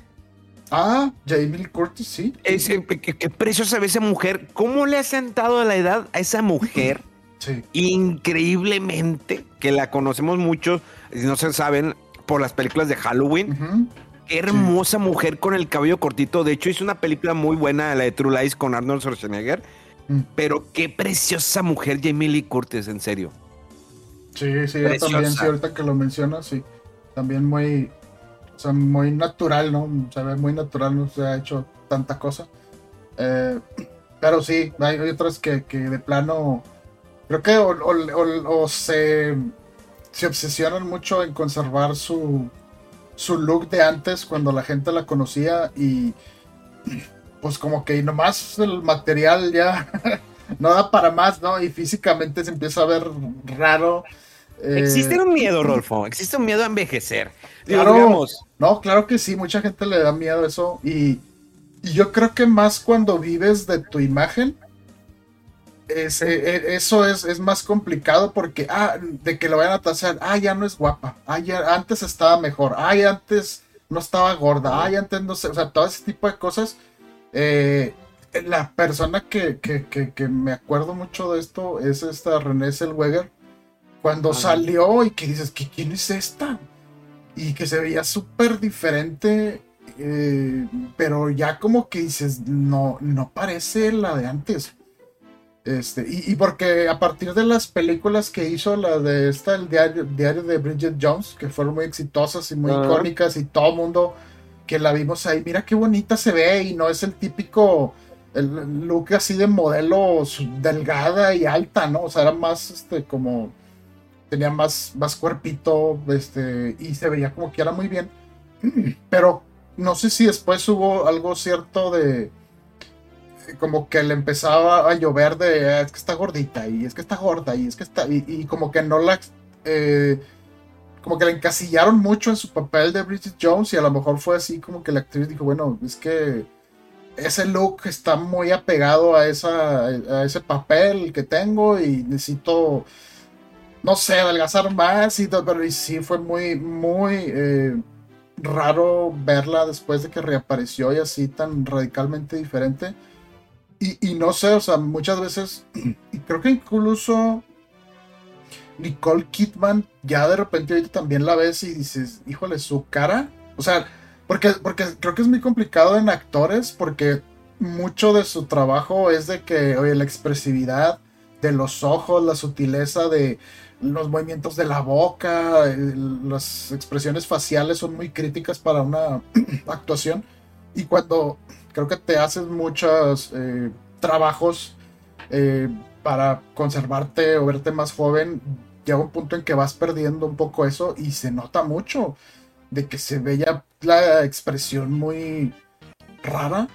Ah, Jamie Lee Curtis, sí. Es, eh, qué, qué preciosa ve esa mujer. ¿Cómo le ha sentado la edad a esa mujer? Sí. Increíblemente, que la conocemos mucho, si no se saben, por las películas de Halloween. Qué hermosa mujer con el cabello cortito. De hecho, hizo una película muy buena, la de True Lies con Arnold Schwarzenegger. Mm. Pero qué preciosa mujer Jamie Lee Curtis, en serio. Sí, sí, yo también, sí, ahorita que lo mencionas, sí. También muy, o sea, muy natural, ¿no? Se ve muy natural, no se ha hecho tanta cosa. Eh, pero sí, hay otras que, que de plano Creo que o, se, se, obsesionan mucho en conservar su, su look de antes cuando la gente la conocía y pues como que nomás el material ya no da para más, ¿no? Y físicamente se empieza a ver raro. Existe un miedo, Rolfo, existe un miedo a envejecer. Claro, no, claro que sí, mucha gente le da miedo a eso y, yo creo que más cuando vives de tu imagen, e, e, eso es, es, más complicado porque, ah, de que lo vayan a tasar, ah, ya no es guapa, ah, ya antes estaba mejor, ah, antes no estaba gorda, ah, antes no sé, o sea, todo ese tipo de cosas. Eh, la persona que, me acuerdo mucho de esto es esta René Zellweger, cuando salió y que dices, ¿quién es esta? y que se veía súper diferente, eh, pero ya como que dices, no, no parece la de antes. Este, y, porque a partir de las películas que hizo, la de esta, el diario, diario de Bridget Jones, que fueron muy exitosas y muy icónicas, y todo el mundo que la vimos ahí, mira qué bonita se ve, y no es el típico el look así de modelo delgada y alta, ¿no? O sea, era más este como tenía más, más cuerpito, este, y se veía como que era muy bien. Pero no sé si después hubo algo cierto de como que le empezaba a llover de ah, es que está gordita y es que está gorda y es que está y, como que no la eh, como que la encasillaron mucho en su papel de Bridget Jones y a lo mejor fue así como que la actriz dijo bueno es que ese look está muy apegado a ese papel que tengo y necesito no sé, adelgazar más y pero sí fue muy, muy eh, raro verla después de que reapareció y así tan radicalmente diferente. Y, no sé, o sea, muchas veces, y creo que incluso Nicole Kidman, ya de repente también la ves y dices, híjole, su cara, o sea, porque, porque creo que es muy complicado en actores, porque mucho de su trabajo es de que, oye, la expresividad de los ojos, la sutileza de, los movimientos de la boca, las expresiones faciales son muy críticas para una actuación. Y cuando creo que te haces muchos eh, trabajos eh, para conservarte o verte más joven, llega un punto en que vas perdiendo un poco eso y se nota mucho de que se veía la expresión muy rara,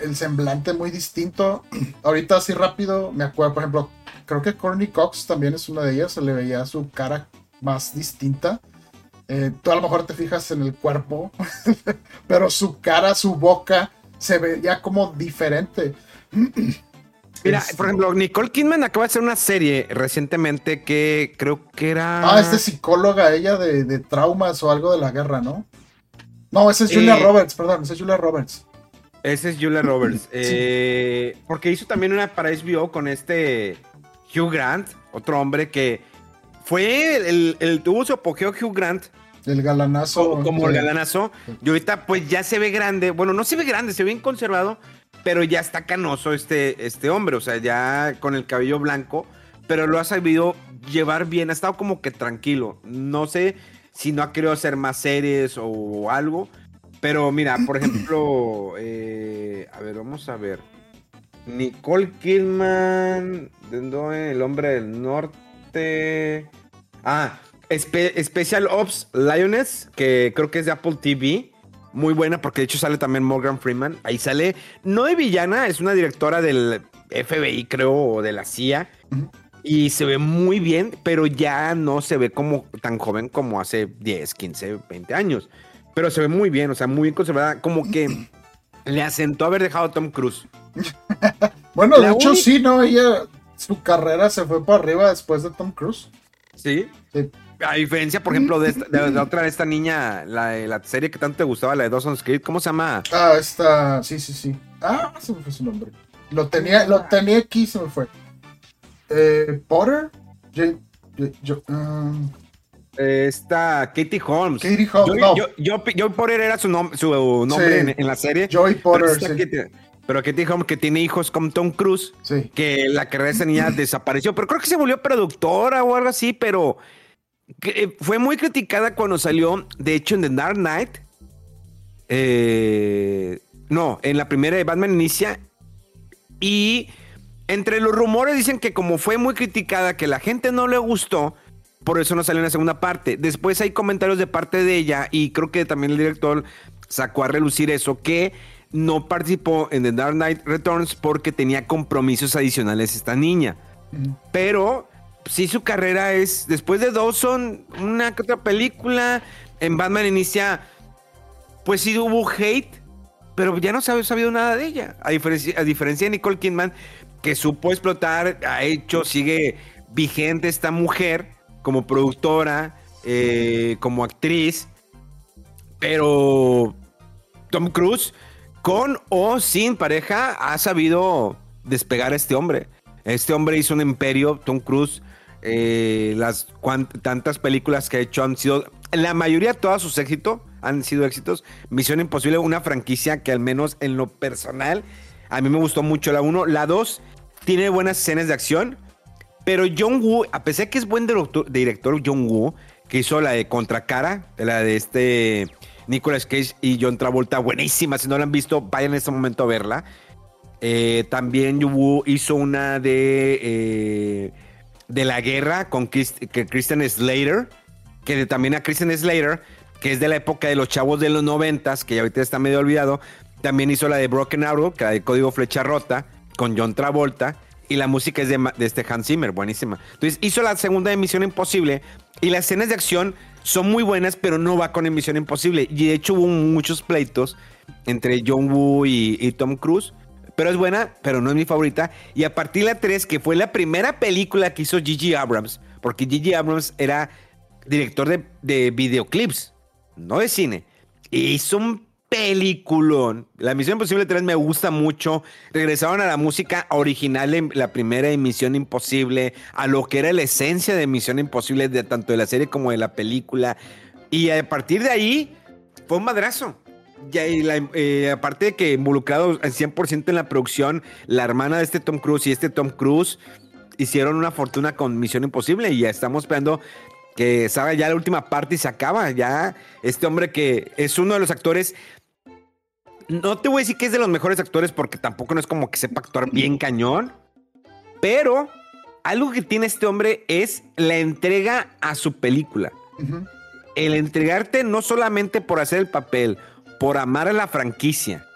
el semblante muy distinto. Ahorita así rápido, me acuerdo, por ejemplo, creo que Courtney Cox también es una de ellas, se le veía su cara más distinta. Eh, tú a lo mejor te fijas en el cuerpo, pero su cara, su boca se veía como diferente. Mira, por ejemplo, Nicole Kidman acaba de hacer una serie recientemente que creo que era. Ah, es de psicóloga ella de, traumas o algo de la guerra, ¿no? No, esa es Julia eh, Roberts, perdón, esa es Julia Roberts. Esa es Julia Roberts. Eh, porque hizo también una para HBO con este Hugh Grant, otro hombre que fue el, tuvo su apogeo Hugh Grant. El galanazo. Como, el galanazo. Y ahorita pues ya se ve grande. Bueno, no se ve grande, se ve bien conservado, pero ya está canoso este, este hombre. O sea, ya con el cabello blanco, pero lo ha sabido llevar bien. Ha estado como que tranquilo. No sé si no ha querido hacer más series o algo. Pero mira, por ejemplo, eh, a ver, vamos a ver. Nicole Kidman, El Hombre del Norte. Ah, Special Ops Lioness, que creo que es de Apple TV. Muy buena, porque de hecho sale también Morgan Freeman. Ahí sale, no de villana, es una directora del FBI, creo, o de la CIA. Y se ve muy bien, pero ya no se ve como tan joven como hace 10, 15, 20 años. Pero se ve muy bien, o sea, muy bien conservada. Como que le asentó haber dejado a Tom Cruise. bueno, de hecho, sí, ¿no? Ella, su carrera se fue para arriba después de Tom Cruise. Sí. A diferencia, por ejemplo, de, esta, de, otra de esta niña, la, la, serie que tanto te gustaba, la de Dawson's Creek, ¿cómo se llama? Ah, esta, sí, sí, sí. Ah, se me fue su nombre. Lo tenía, lo tenía aquí, se me fue. Eh, Potter, yo, um, Está Katie Holmes. Katie Holmes, yo, Joy Potter era su, su nombre en, la serie. Joy Potter, pero, Katie, Holmes, que tiene hijos con Tom Cruise, que la carrera de esa niña desapareció, pero creo que se volvió productora o algo así, pero eh, fue muy criticada cuando salió, de hecho, en The Dark Knight. Eh, no, en la primera de Batman Inicia. Y entre los rumores dicen que como fue muy criticada, que la gente no le gustó, por eso no salió en la segunda parte. Después hay comentarios de parte de ella y creo que también el director sacó a relucir eso, que no participó en The Dark Knight Returns porque tenía compromisos adicionales esta niña. Pero sí su carrera es, después de Dawson, una que otra película, en Batman inicia, pues sí hubo hate, pero ya no se había sabido nada de ella. A diferencia, a diferencia de Nicole Kidman, que supo explotar, ha hecho, sigue vigente esta mujer como productora, eh, como actriz, pero Tom Cruise, con o sin pareja, ha sabido despegar a este hombre. Este hombre hizo un imperio, Tom Cruise. Eh, las tantas películas que ha hecho han sido, la mayoría, todos sus éxitos han sido éxitos. Misión Imposible, una franquicia que al menos en lo personal, a mí me gustó mucho la 1. La 2 tiene buenas escenas de acción, pero John Woo, a pesar de que es buen director, John Woo, que hizo la de Contracara, la de este Nicolas Cage y John Travolta, buenísima. Si no la han visto, vayan en este momento a verla. Eh, también hizo una de, eh, de la guerra con que Christian Slater, que también a Christian Slater, que es de la época de los chavos de los noventas, que ya ahorita está medio olvidado. También hizo la de Broken Arrow, que la de Código Flecha Rota, con John Travolta. Y la música es de, de este Hans Zimmer, buenísima. Entonces hizo la segunda de Misión Imposible. Y las escenas de acción son muy buenas, pero no va con Misión Imposible. Y de hecho hubo muchos pleitos entre John Woo y Tom Cruise pero es buena, pero no es mi favorita. Y a partir de la 3, que fue la primera película que hizo Gigi Abrams, porque Gigi Abrams era director de, de videoclips, no de cine. Y hizo un peliculón. La Misión Imposible 3 me gusta mucho. Regresaron a la música original en la primera Misión Imposible, a lo que era la esencia de Misión Imposible, de tanto de la serie como de la película. Y a partir de ahí, fue un madrazo. Ya, y la, eh, aparte de que involucrado al 100% en la producción, la hermana de este Tom Cruise y este Tom Cruise hicieron una fortuna con Misión Imposible y ya estamos esperando que salga ya la última parte y se acaba. Ya este hombre que es uno de los actores, no te voy a decir que es de los mejores actores porque tampoco no es como que sepa actuar bien cañón, pero algo que tiene este hombre es la entrega a su película. Uh -huh. El entregarte no solamente por hacer el papel, por amar a la franquicia,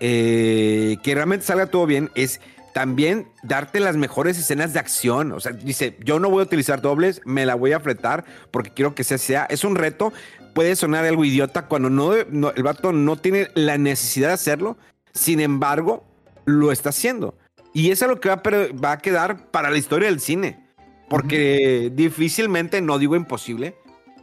eh, que realmente salga todo bien, es también darte las mejores escenas de acción. O sea, dice, yo no voy a utilizar dobles, me la voy a fretar porque quiero que sea, sea. Es un reto, puede sonar algo idiota cuando no, no, el vato no tiene la necesidad de hacerlo, sin embargo, lo está haciendo. Y eso es lo que va a, va a quedar para la historia del cine. Porque uh -huh. difícilmente, no digo imposible,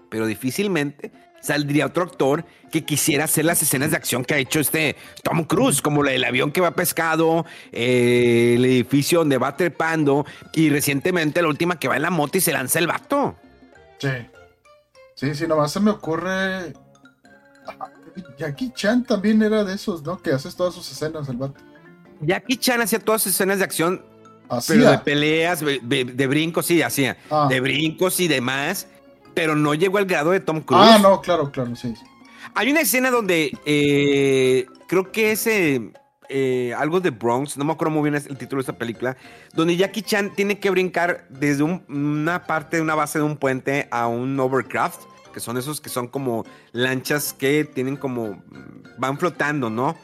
pero difícilmente saldría otro actor que quisiera hacer las escenas de acción que ha hecho este Tom Cruise, como el avión que va pescado, eh, el edificio donde va trepando y recientemente la última que va en la moto y se lanza el vato. Sí. Sí, sí, nomás se me ocurre. Jackie Chan también era de esos, ¿no? Que haces todas sus escenas, el vato. Jackie Chan hacía todas sus escenas de acción, ¿Hacía? pero de peleas, de brincos, sí, hacía. Ah. De brincos y demás pero no llegó al grado de Tom Cruise. Ah, no, claro, claro, sí. Hay una escena donde eh, creo que es eh, eh, algo de Bronx, no me acuerdo muy bien el título de esta película, donde Jackie Chan tiene que brincar desde un, una parte de una base de un puente a un overcraft, que son esos que son como lanchas que tienen como, van flotando, ¿no?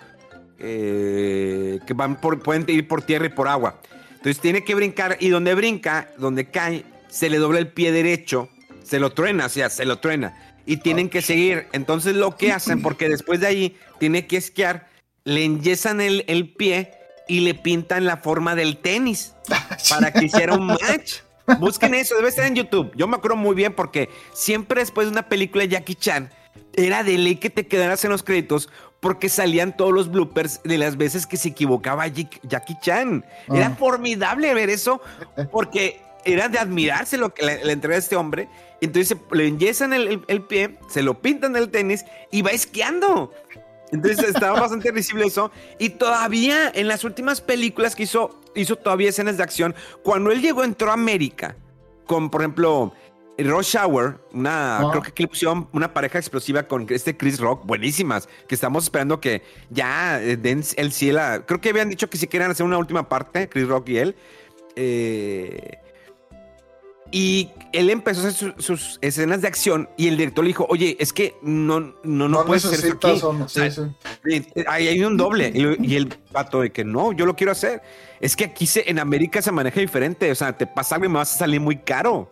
que van por, pueden ir por tierra y por agua. Entonces tiene que brincar y donde brinca, donde cae, se le dobla el pie derecho se lo truena, o sea, se lo truena. Y tienen que seguir. Entonces lo que hacen, porque después de ahí tiene que esquiar, le enyesan el, el pie y le pintan la forma del tenis para que hiciera un match. Busquen eso, debe estar en YouTube. Yo me acuerdo muy bien porque siempre después de una película de Jackie Chan, era de ley que te quedaras en los créditos porque salían todos los bloopers de las veces que se equivocaba Jackie Chan. Era Ah. formidable ver eso porque era de admirarse lo que le, le entrega a este hombre. Entonces le enyesan el, el, el, pie, se lo pintan el tenis y va esquiando. Entonces estaba bastante risible eso. Y todavía en las últimas películas que hizo, hizo todavía escenas de acción. Cuando él llegó, entró a América, con por ejemplo Rush Hour, una, Ah. creo que aquí pusieron una pareja explosiva con este Chris Rock, buenísimas, que estamos esperando que ya eh, den el cielo. Creo que habían dicho que si querían hacer una última parte, Chris Rock y él. Eh, y él empezó a hacer su- sus escenas de acción y el director le dijo, oye, es que no, no, no, No puedes hacer eso aquí. sí, sí. eh, Ahí hay un doble. Y el pato de que no, yo lo quiero hacer. Es que aquí se, en América se maneja diferente. O sea, te pasa algo y me vas a salir muy caro.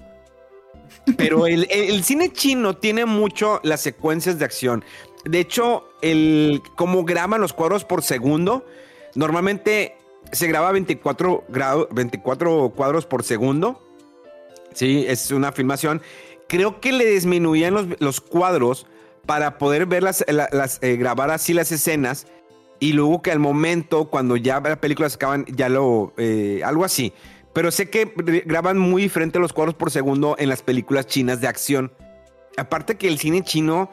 Pero el, el- el cine chino tiene mucho las secuencias de acción. De hecho, el cómo graban los cuadros por segundo, normalmente se graba 24, grado- 24 cuadros por segundo. Sí, es una filmación. Creo que le disminuían los, los cuadros para poder ver las, la- las, eh, grabar así las escenas y luego que al momento, cuando ya la película se acaban, ya lo, eh, algo así. Pero sé que graban muy diferente los cuadros por segundo en las películas chinas de acción. Aparte que el cine chino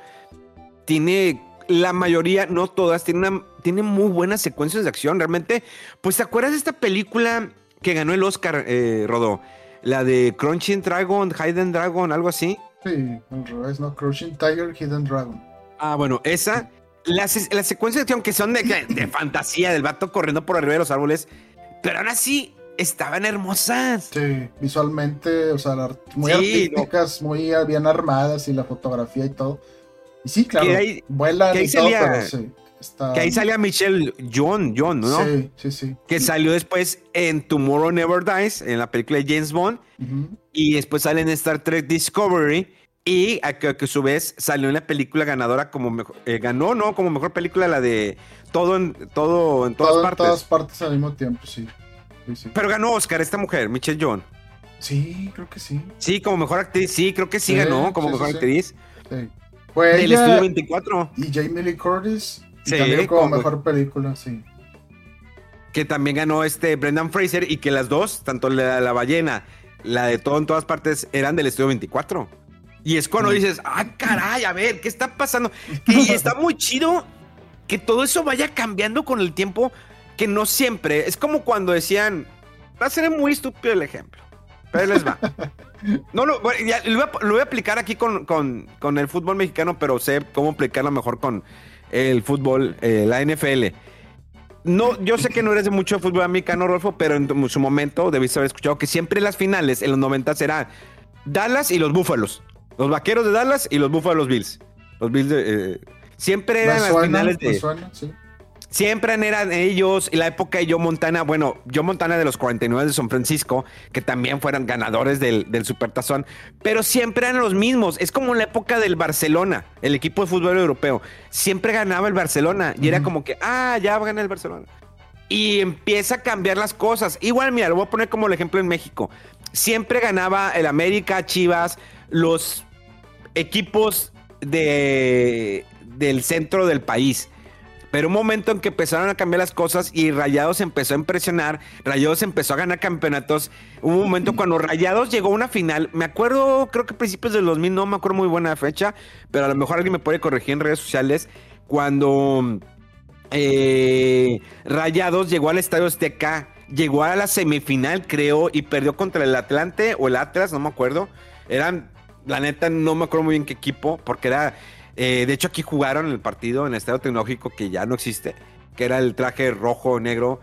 tiene, la mayoría, no todas, tiene, una, tiene muy buenas secuencias de acción. Realmente, pues ¿te acuerdas de esta película que ganó el Oscar, eh, Rodó? La de Crunching Dragon, Hidden Dragon, algo así. Sí, al revés, ¿no? Crushing Tiger, Hidden Dragon. Ah, bueno, esa. Las, las secuencias de acción que son de, de fantasía, del vato corriendo por arriba de los árboles, pero aún así estaban hermosas. Sí, visualmente, o sea, muy Sí, artísticas, muy bien armadas y la fotografía y todo. Y sí, claro, Que ahí- vuelan que ahí y todo, salía- pero sí. Está... Que ahí salía Michelle John, John, ¿no? Sí, sí, sí. Que salió después en Tomorrow Never Dies, en la película de James Bond, y después sale en Star Trek Discovery, y a que, a su vez salió en la película ganadora como mejor, eh, ganó, ¿no? Como mejor película la de todo en, todo en todas Todo en partes. todas partes al mismo tiempo, sí. Sí, sí. Pero ganó Oscar esta mujer, Michelle John. Sí, creo que sí. Sí, como mejor actriz, sí, creo que sí, Sí, ganó como mejor actriz. sí. Fue Del ella estudio 24, y Jamie Lee Curtis. Y Sí, también como como- mejor película, sí. que también ganó este Brendan Fraser, y que las dos, tanto la, la ballena, la de todo en todas partes, eran del estudio 24. Y es cuando Mm. dices, ah, caray, a ver, ¿qué está pasando? Y está muy chido que todo eso vaya cambiando con el tiempo, que no siempre. Es como cuando decían, va a ser muy estúpido el ejemplo, pero les va. No, lo, bueno, ya, lo, voy a, lo voy a aplicar aquí con, con- con el fútbol mexicano, pero sé cómo aplicarlo mejor con el fútbol, eh, la NFL. No, yo sé que no eres de mucho fútbol americano, Rolfo, pero en su momento debiste haber escuchado que siempre las finales en los 90 eran Dallas y los Búfalos. Los vaqueros de Dallas y los Búfalos Bills. Los Bills de, eh, siempre eran las finales de. suena, sí. Siempre eran ellos, y la época de Joe Montana, bueno, Joe Montana de los 49 de San Francisco, que también fueron ganadores del, del Supertazón, pero siempre eran los mismos. Es como la época del Barcelona, el equipo de fútbol europeo. Siempre ganaba el Barcelona y era como que, ah, ya va a ganar el Barcelona. Y empieza a cambiar las cosas. Igual, mira, lo voy a poner como el ejemplo en México. Siempre ganaba el América, Chivas, los equipos de, del centro del país. Pero un momento en que empezaron a cambiar las cosas y Rayados empezó a impresionar, Rayados empezó a ganar campeonatos. Hubo un momento cuando Rayados llegó a una final, me acuerdo, creo que a principios del 2000, no me acuerdo muy buena fecha, pero a lo mejor alguien me puede corregir en redes sociales, cuando eh, Rayados llegó al Estadio Azteca, llegó a la semifinal, creo, y perdió contra el Atlante o el Atlas, no me acuerdo. Eran, la neta, no me acuerdo muy bien qué equipo, porque era. Eh, de hecho, aquí jugaron el partido en el Estadio Tecnológico, que ya no existe, que era el traje rojo, negro.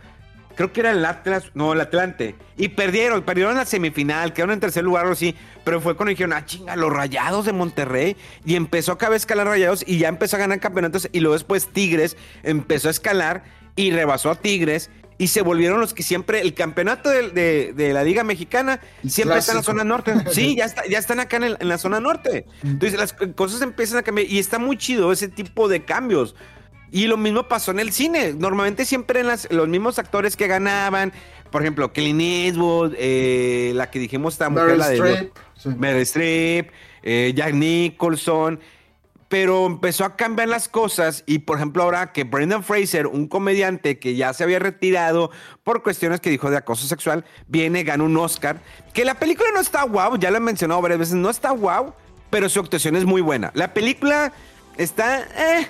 Creo que era el Atlas, no, el Atlante. Y perdieron, perdieron la semifinal, quedaron en tercer lugar o sí. Pero fue cuando dijeron, ah, chinga, los rayados de Monterrey. Y empezó a escalar rayados y ya empezó a ganar campeonatos. Y luego después Tigres empezó a escalar y rebasó a Tigres. Y se volvieron los que siempre, el campeonato de, de- de la Liga Mexicana, siempre está en la zona norte. Sí, ya, está, ya están acá en, el- en la zona norte. Entonces las cosas empiezan a cambiar y está muy chido ese tipo de cambios. Y lo mismo pasó en el cine. Normalmente siempre en las, los mismos actores que ganaban. Por ejemplo, Clint Eastwood, eh, la que dijimos esta mujer, Meryl la de Streep, sí. Meryl Streep, eh, Jack Nicholson. Pero empezó a cambiar las cosas y por ejemplo ahora que Brendan Fraser, un comediante que ya se había retirado por cuestiones que dijo de acoso sexual, viene, gana un Oscar, que la película no está guau, ya lo he mencionado varias veces, no está guau, pero su actuación es muy buena. La película está, eh,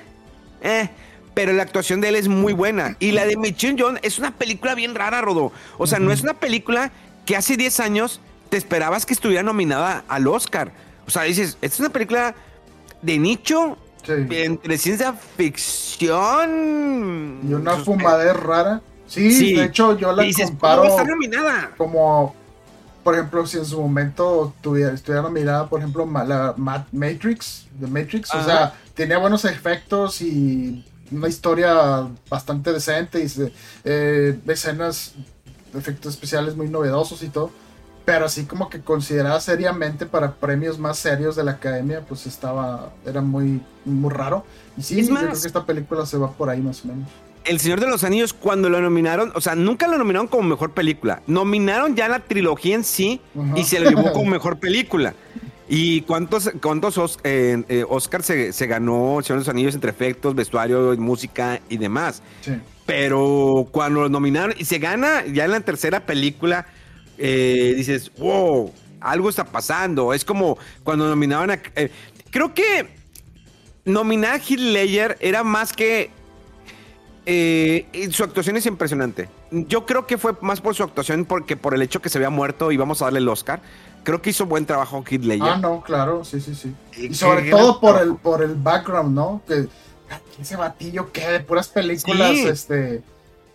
eh, pero la actuación de él es muy buena. Y la de Michelle John es una película bien rara, Rodo. O sea, no es una película que hace 10 años te te esperabas que estuviera nominada al Oscar. O sea, dices, esta es una película de nicho, entre ciencia ficción. Y una fumadera rara. Sí, de hecho yo la comparo nominada? como, por ejemplo, si en su momento tuviera, estuviera nominada, por ejemplo, la Matrix, The Matrix, o sea, tenía buenos efectos y una historia bastante decente y eh, escenas, efectos especiales muy novedosos y todo. Pero así como que considerada seriamente para premios más serios de la academia, pues estaba, era muy, muy raro. Y sí, yo creo que esta película se va por ahí más o menos. El Señor de los Anillos, cuando lo nominaron, o sea, nunca lo nominaron como mejor película. Nominaron ya la trilogía en sí y se lo llevó como mejor película. ¿Y cuántos, cuántos eh, eh, Oscar se, se, ganó El Señor de los Anillos entre efectos, vestuario, música y demás? Sí. Pero cuando lo nominaron y se gana ya en la tercera película eh, dices, wow, algo está pasando. Es como cuando nominaban a... Eh, creo que nominar a Heath Ledger era más que... Eh, su actuación es impresionante. Yo creo que fue más por su actuación porque por el hecho que se había muerto y vamos a darle el Oscar. Creo que hizo buen trabajo Heath Ledger. Ah, no, claro, sí, sí, sí. Y, sobre todo por el, por el background, ¿no? Que ese batillo que de puras películas, este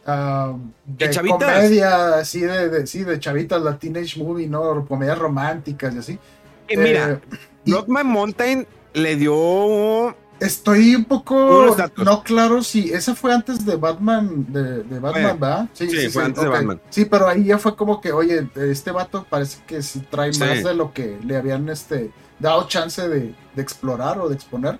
De, comedia, así de, sí, de chavitas, la teenage movie, ¿no? Comedias románticas y así. Eh, mira, Rockman Mountain le dio. Estoy un poco no claro si esa fue antes de Batman, de, Batman, ¿verdad? Sí, sí, fue antes de Batman. Sí, pero ahí ya fue como que, oye, este vato parece que sí trae más de lo que le habían este, dado chance de, explorar o de exponer.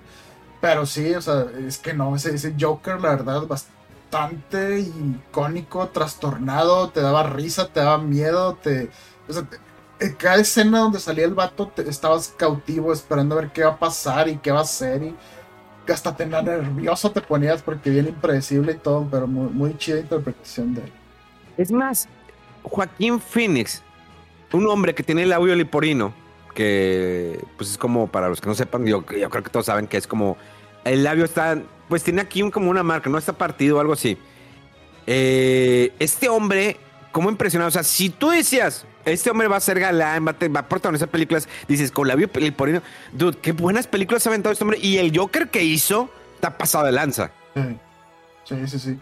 Pero sí, o sea, es que no, ese, ese Joker, la verdad, bastante bastante icónico, trastornado, te daba risa, te daba miedo, te... O sea, cada escena donde salía el vato te, estabas cautivo esperando a ver qué va a pasar y qué va a hacer y hasta te nervioso te ponías porque bien impredecible y todo, pero muy, muy chida interpretación de él. Es más, Joaquín Phoenix, un hombre que tiene el labio liporino, que pues es como, para los que no sepan, yo, yo creo que todos saben que es como, el labio está pues tiene aquí un, como una marca, no está partido o algo así. Eh, este hombre, ¿cómo impresionado? O sea, si tú decías, este hombre va a ser galán, va a, va a protagonizar películas, dices, con labio el porino, dude, qué buenas películas ha aventado este hombre. Y el Joker que hizo, está pasado de lanza. Sí, sí, sí.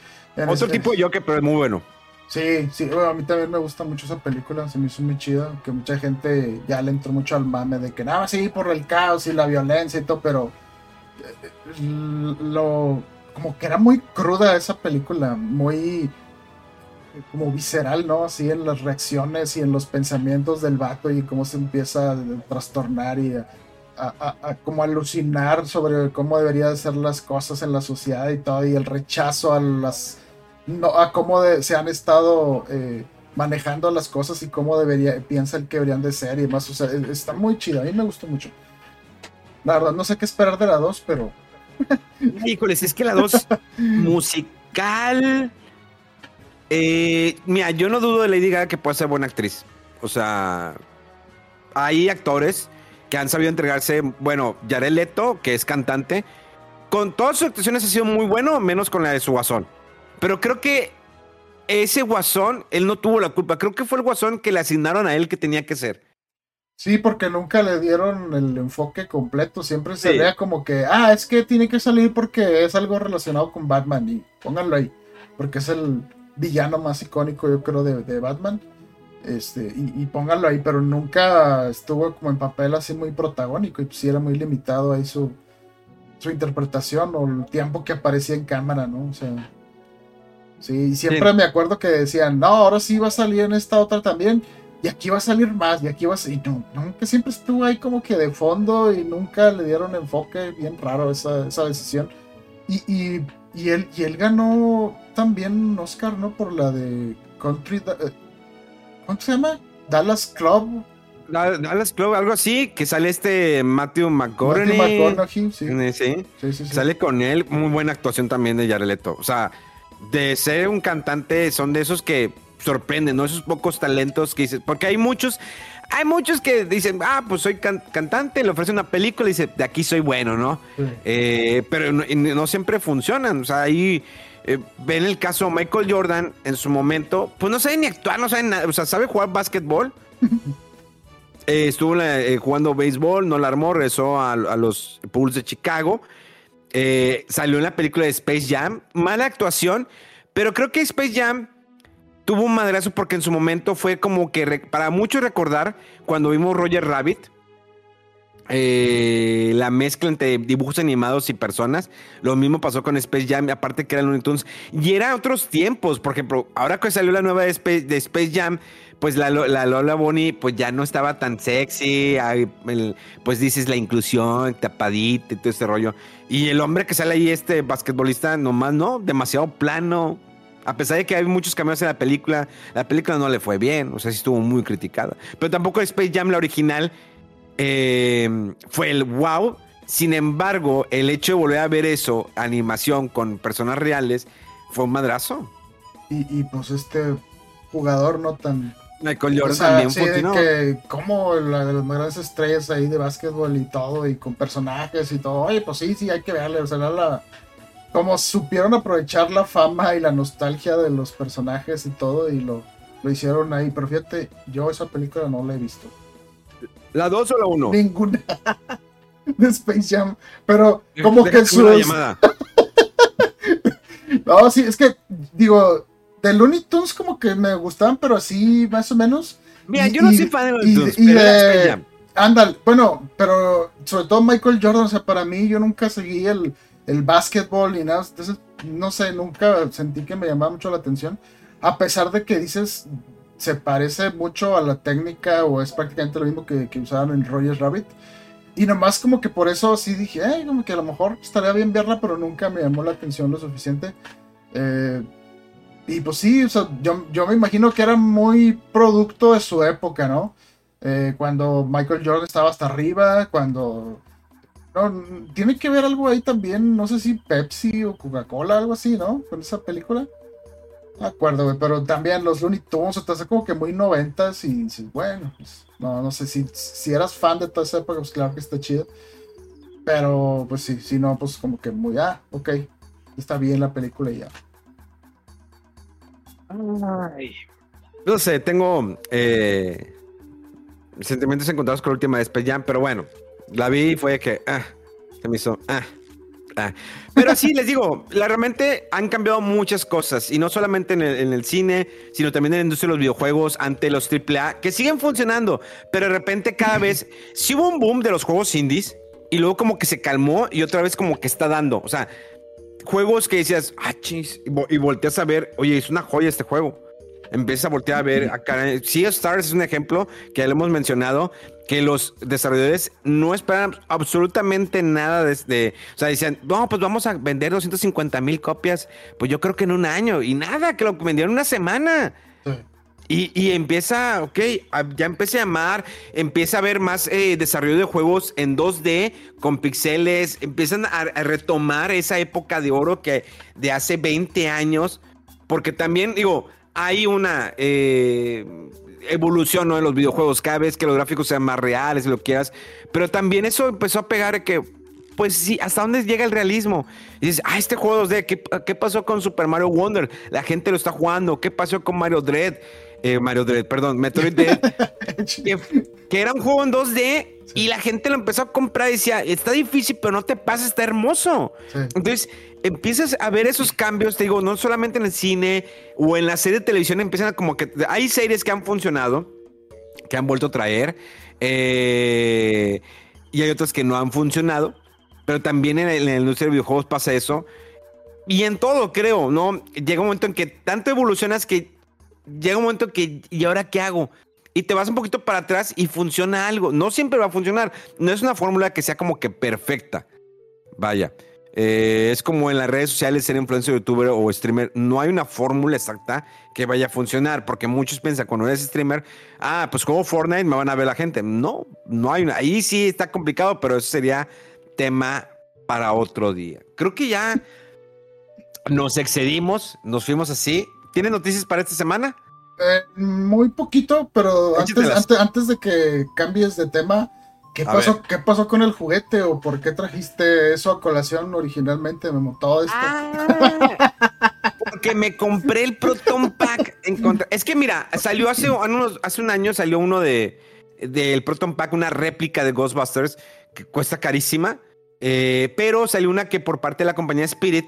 Otro tipo de Joker, pero es muy bueno. Sí, sí, a mí también me gusta mucho esa película, se me hizo muy chida, que mucha gente ya le entró mucho al mame de que nada, sí, por el caos y la violencia y todo, pero lo como que era muy cruda esa película, muy como visceral, ¿no? Así en las reacciones y en los pensamientos del vato y cómo se empieza a trastornar y a, como alucinar sobre cómo deberían ser las cosas en la sociedad y todo, y el rechazo a las no, a cómo se han estado eh, manejando las cosas y cómo debería, piensan que deberían de ser y demás. O sea, está muy chido, a mí me gustó mucho. La verdad, no sé qué esperar de la 2, pero Híjoles, es que la dos musical. Eh, mira, yo no dudo de Lady Gaga que pueda ser buena actriz. O sea, hay actores que han sabido entregarse. Bueno, Jared Leto, que es cantante, con todas sus actuaciones ha sido muy bueno, menos con la de su guasón. Pero creo que ese guasón, él no tuvo la culpa. Creo que fue el guasón que le asignaron a él que tenía que ser. Sí, porque nunca le dieron el enfoque completo. Siempre se vea como que, ah, es que tiene que salir porque es algo relacionado con Batman. Y pónganlo ahí. Porque es el villano más icónico, yo creo, de, Batman. Este, y, pónganlo ahí, pero nunca estuvo como en papel así muy protagónico. Y pues sí era muy limitado ahí su, su interpretación o el tiempo que aparecía en cámara, ¿no? O sea. Sí, siempre me acuerdo que decían, no, ahora sí va a salir en esta otra también y aquí va a salir más, y aquí va a salir. Y nunca siempre estuvo ahí como que de fondo y nunca le dieron enfoque, bien raro esa, esa decisión. Y, y, y, él, y él ganó también un Oscar, ¿no? Por la de Country. Eh, ¿Cómo se llama? Dallas Club. Dallas Club, algo así, que sale este Matthew McConaughey. Matthew McConaughey, sí. Sí. Sí, sí, Sale con él, muy buena actuación también de Jared O sea, de ser un cantante, son de esos que sorprende, ¿no? Esos pocos talentos que dices, porque hay muchos, hay muchos que dicen, ah, pues soy cantante, le ofrece una película y dice, de aquí soy bueno, ¿no? Eh, pero no, siempre funcionan, o sea, ahí eh, ven el caso Michael Jordan en su momento, pues no sabe ni actuar, no sabe nada, o sea, sabe jugar básquetbol. Eh, estuvo jugando béisbol, no la armó, regresó a, los Bulls de Chicago. Salió en la película de Space Jam. Mala actuación, pero creo que Space Jam tuvo un madrazo porque en su momento fue como que para muchos recordar cuando vimos Roger Rabbit. la mezcla entre dibujos animados y personas. Lo mismo pasó con Space Jam, aparte que era Looney Tunes. Y era otros tiempos. Por ejemplo, ahora que salió la nueva de Space Jam, pues la, Lola Bonnie pues ya no estaba tan sexy, pues dices la inclusión, tapadita y todo este rollo. Y el hombre que sale ahí, este basquetbolista, nomás no, demasiado plano. A pesar de que hay muchos cambios en la película, la película no le fue bien, o sea, sí estuvo muy criticada. Pero tampoco Space Jam, la original, eh, fue el wow. Sin embargo, el hecho de volver a ver eso, animación con personas reales, fue un madrazo. Y, y pues este jugador no tan Michael Jordan también sí, que como la de las más grandes estrellas ahí de básquetbol y todo, y con personajes y todo. Oye, pues sí, sí, hay que verle. O sea, la, como supieron aprovechar la fama y la nostalgia de los personajes y todo, y lo, lo hicieron ahí. Pero fíjate, yo esa película no la he visto. ¿La 2 o la 1? Ninguna. de Space Jam. Pero como que sus... no, sí, es que, digo, de Looney Tunes como que me gustaban, pero así más o menos. Mira, yo no soy fan de Looney Tunes, pero Ándale, bueno, pero sobre todo Michael Jordan, o sea, para mí yo nunca seguí el, el básquetbol ni nada, entonces, no sé, nunca sentí que me llamaba mucho la atención, a pesar de que dices, se parece mucho a la técnica o es prácticamente lo mismo que, usaban en Rogers Rabbit. Y nomás como que por eso sí dije, eh, como que a lo mejor estaría bien verla, pero nunca me llamó la atención lo suficiente. Eh, y pues sí, yo, yo, me imagino que era muy producto de su época, ¿no? Eh, cuando Michael Jordan estaba hasta arriba, cuando... tiene que ver algo ahí también, no sé si Pepsi o Coca-Cola, algo así, ¿no? Con esa película. No acuerdo, güey, pero también los Looney Tunes, o sea, como que muy noventas y bueno, pues, no, no sé, si, si eras fan de toda esa época, pues claro que está chido. Pero pues sí, si no, pues como que muy, ah, ok, está bien la película y ya. No sé, tengo eh, sentimientos encontrados con la última de Space Jam, pero bueno, la vi y fue que, ah, se me hizo, ah, ah. Pero sí, les digo, la, realmente han cambiado muchas cosas, y no solamente en el, cine, sino también en la industria de los videojuegos, ante los AAA, que siguen funcionando, pero de repente cada vez, sí hubo un boom de los juegos indies, y luego como que se calmó y otra vez como que está dando, o sea, juegos que decías, ah, chis, y, volteas a ver, oye, es una joya este juego. Empiezas a voltear a ver acá. Sea Stars es un ejemplo que ya lo hemos mencionado, que los desarrolladores no esperan absolutamente nada de, o sea, decían, no, pues vamos a vender 250 mil copias, pues yo creo que en un año, y nada, que lo vendieron una semana. Y, empieza, ok, ya empieza a llamar, empieza a haber más eh, desarrollo de juegos en 2D con pixeles, empiezan a, retomar esa época de oro que de hace 20 años, porque también, digo, hay una eh, evolución ¿no? en los videojuegos, cada vez que los gráficos sean más reales, lo quieras, pero también eso empezó a pegar que pues sí, ¿hasta dónde llega el realismo? Y dices, ah, este juego 2D, ¿qué, ¿qué, pasó con Super Mario Wonder? La gente lo está jugando, ¿qué pasó con Mario Dread? Eh, Mario Dread, perdón, Metroid Dread, que, era un juego en 2D y la gente lo empezó a comprar y decía, está difícil, pero no te pasa, está hermoso. Entonces, empiezas a ver esos cambios, te digo, no solamente en el cine o en la serie de televisión, empiezan a como que hay series que han funcionado, que han vuelto a traer, eh, y hay otras que no han funcionado, pero también en, en la industria de videojuegos pasa eso. Y en todo, creo, ¿no? Llega un momento en que tanto evolucionas que llega un momento que, ¿y ahora qué hago? Y te vas un poquito para atrás y funciona algo. No siempre va a funcionar. No es una fórmula que sea como que perfecta. Vaya. Eh, es como en las redes sociales ser influencer, youtuber o streamer. No hay una fórmula exacta que vaya a funcionar. Porque muchos piensan cuando eres streamer, ah, pues como Fortnite me van a ver la gente. No, no hay una. Ahí sí está complicado, pero eso sería tema para otro día. Creo que ya nos excedimos, nos fuimos así. ¿Tienes noticias para esta semana? Eh, muy poquito, pero antes, antes, de que cambies de tema, ¿qué pasó, ¿qué pasó con el juguete o por qué trajiste eso a colación originalmente? Me montó esto. Ah, porque me compré el Proton Pack. En contra... Es que mira, salió hace, hace un año, salió uno de, del Proton Pack una réplica de Ghostbusters que cuesta carísima, eh, pero salió una que por parte de la compañía Spirit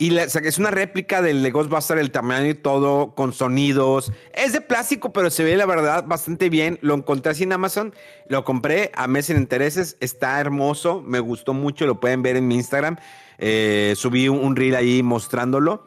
y es una réplica del de Ghostbuster, el tamaño y todo, con sonidos. Es de plástico, pero se ve la verdad bastante bien. Lo encontré así en Amazon, lo compré a mes sin intereses. Está hermoso, me gustó mucho, lo pueden ver en mi Instagram. Eh, subí un, reel ahí mostrándolo.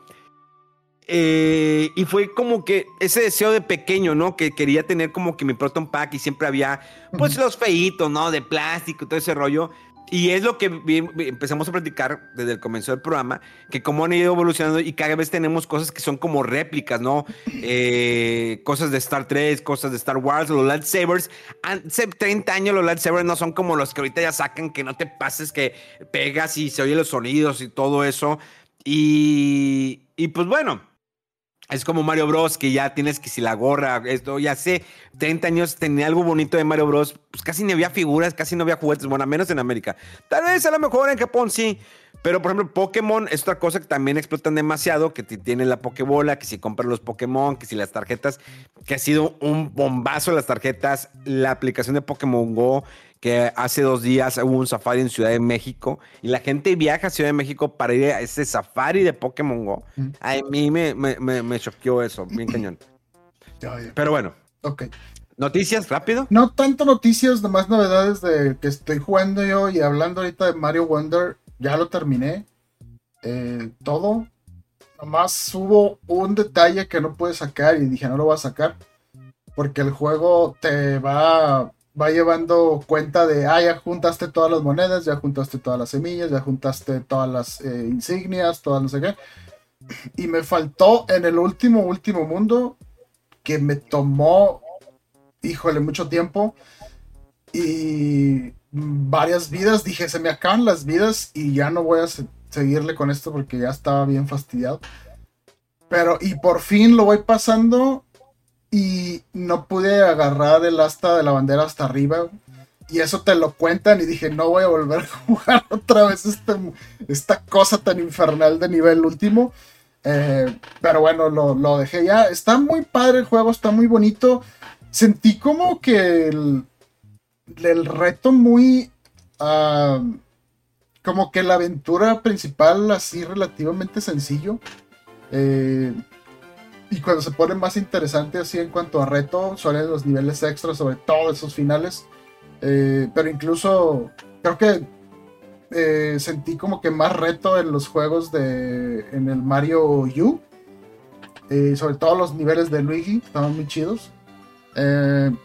Eh, y fue como que ese deseo de pequeño, ¿no? Que quería tener como que mi Proton Pack y siempre había, pues, los feitos, ¿no? De plástico, todo ese rollo. Y es lo que empezamos a platicar desde el comienzo del programa, que cómo han ido evolucionando y cada vez tenemos cosas que son como réplicas, ¿no? Eh, cosas de Star Trek, cosas de Star Wars, los lightsabers. Hace 30 años los lightsabers no son como los que ahorita ya sacan, que no te pases, que pegas y se oyen los sonidos y todo eso. Y, y pues bueno, es como Mario Bros, que ya tienes que si la gorra, esto, ya sé, 30 años tenía algo bonito de Mario Bros, pues casi no había figuras, casi no había juguetes, bueno, menos en América. Tal vez a lo mejor en Japón sí, pero por ejemplo Pokémon es otra cosa que también explotan demasiado, que tiene la Pokébola, que si compras los Pokémon, que si las tarjetas, que ha sido un bombazo las tarjetas, la aplicación de Pokémon Go, que hace dos días hubo un safari en Ciudad de México y la gente viaja a Ciudad de México para ir a ese safari de Pokémon Go. A mí me, me, me, choqueó eso, bien cañón. Pero bueno. Ok. ¿Noticias rápido? No tanto noticias, nomás novedades de que estoy jugando yo y hablando ahorita de Mario Wonder. Ya lo terminé. Eh, todo. Nomás hubo un detalle que no pude sacar y dije no lo voy a sacar. Porque el juego te va va llevando cuenta de, ah, ya juntaste todas las monedas, ya juntaste todas las semillas, ya juntaste todas las eh, insignias, todas no sé qué. Y me faltó en el último, último mundo, que me tomó, híjole, mucho tiempo y varias vidas. Dije, se me acaban las vidas y ya no voy a seguirle con esto porque ya estaba bien fastidiado. Pero, y por fin lo voy pasando y no pude agarrar el asta de la bandera hasta arriba. Y eso te lo cuentan y dije, no voy a volver a jugar otra vez este, esta cosa tan infernal de nivel último. Eh, pero bueno, lo, dejé ya. Está muy padre el juego, está muy bonito. Sentí como que el, el reto muy... Como que la aventura principal así relativamente sencillo. Eh, y cuando se pone más interesante así en cuanto a reto, suelen los niveles extras, sobre todo esos finales. Eh, pero incluso creo que eh, sentí como que más reto en los juegos de. en el Mario U. Eh, sobre todo los niveles de Luigi, estaban muy chidos.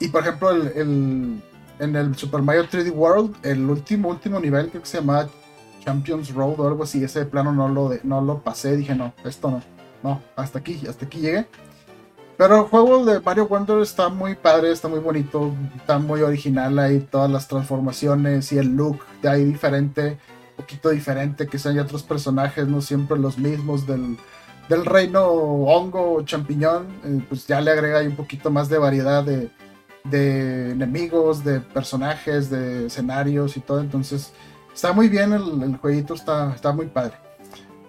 y por ejemplo, el, en el Super Mario 3D World, el último, último nivel, creo que se llama Champions Road o algo así, ese plano no lo, no lo pasé, dije no, esto no no, hasta aquí, hasta aquí llegué. Pero el juego de Mario Wonder está muy padre, está muy bonito, está muy original ahí, todas las transformaciones y el look de ahí diferente, un poquito diferente, que sean otros personajes, no siempre los mismos del, reino hongo o champiñón, eh, pues ya le agrega ahí un poquito más de variedad de, enemigos, de personajes, de escenarios y todo, entonces está muy bien el, el jueguito, está, está muy padre.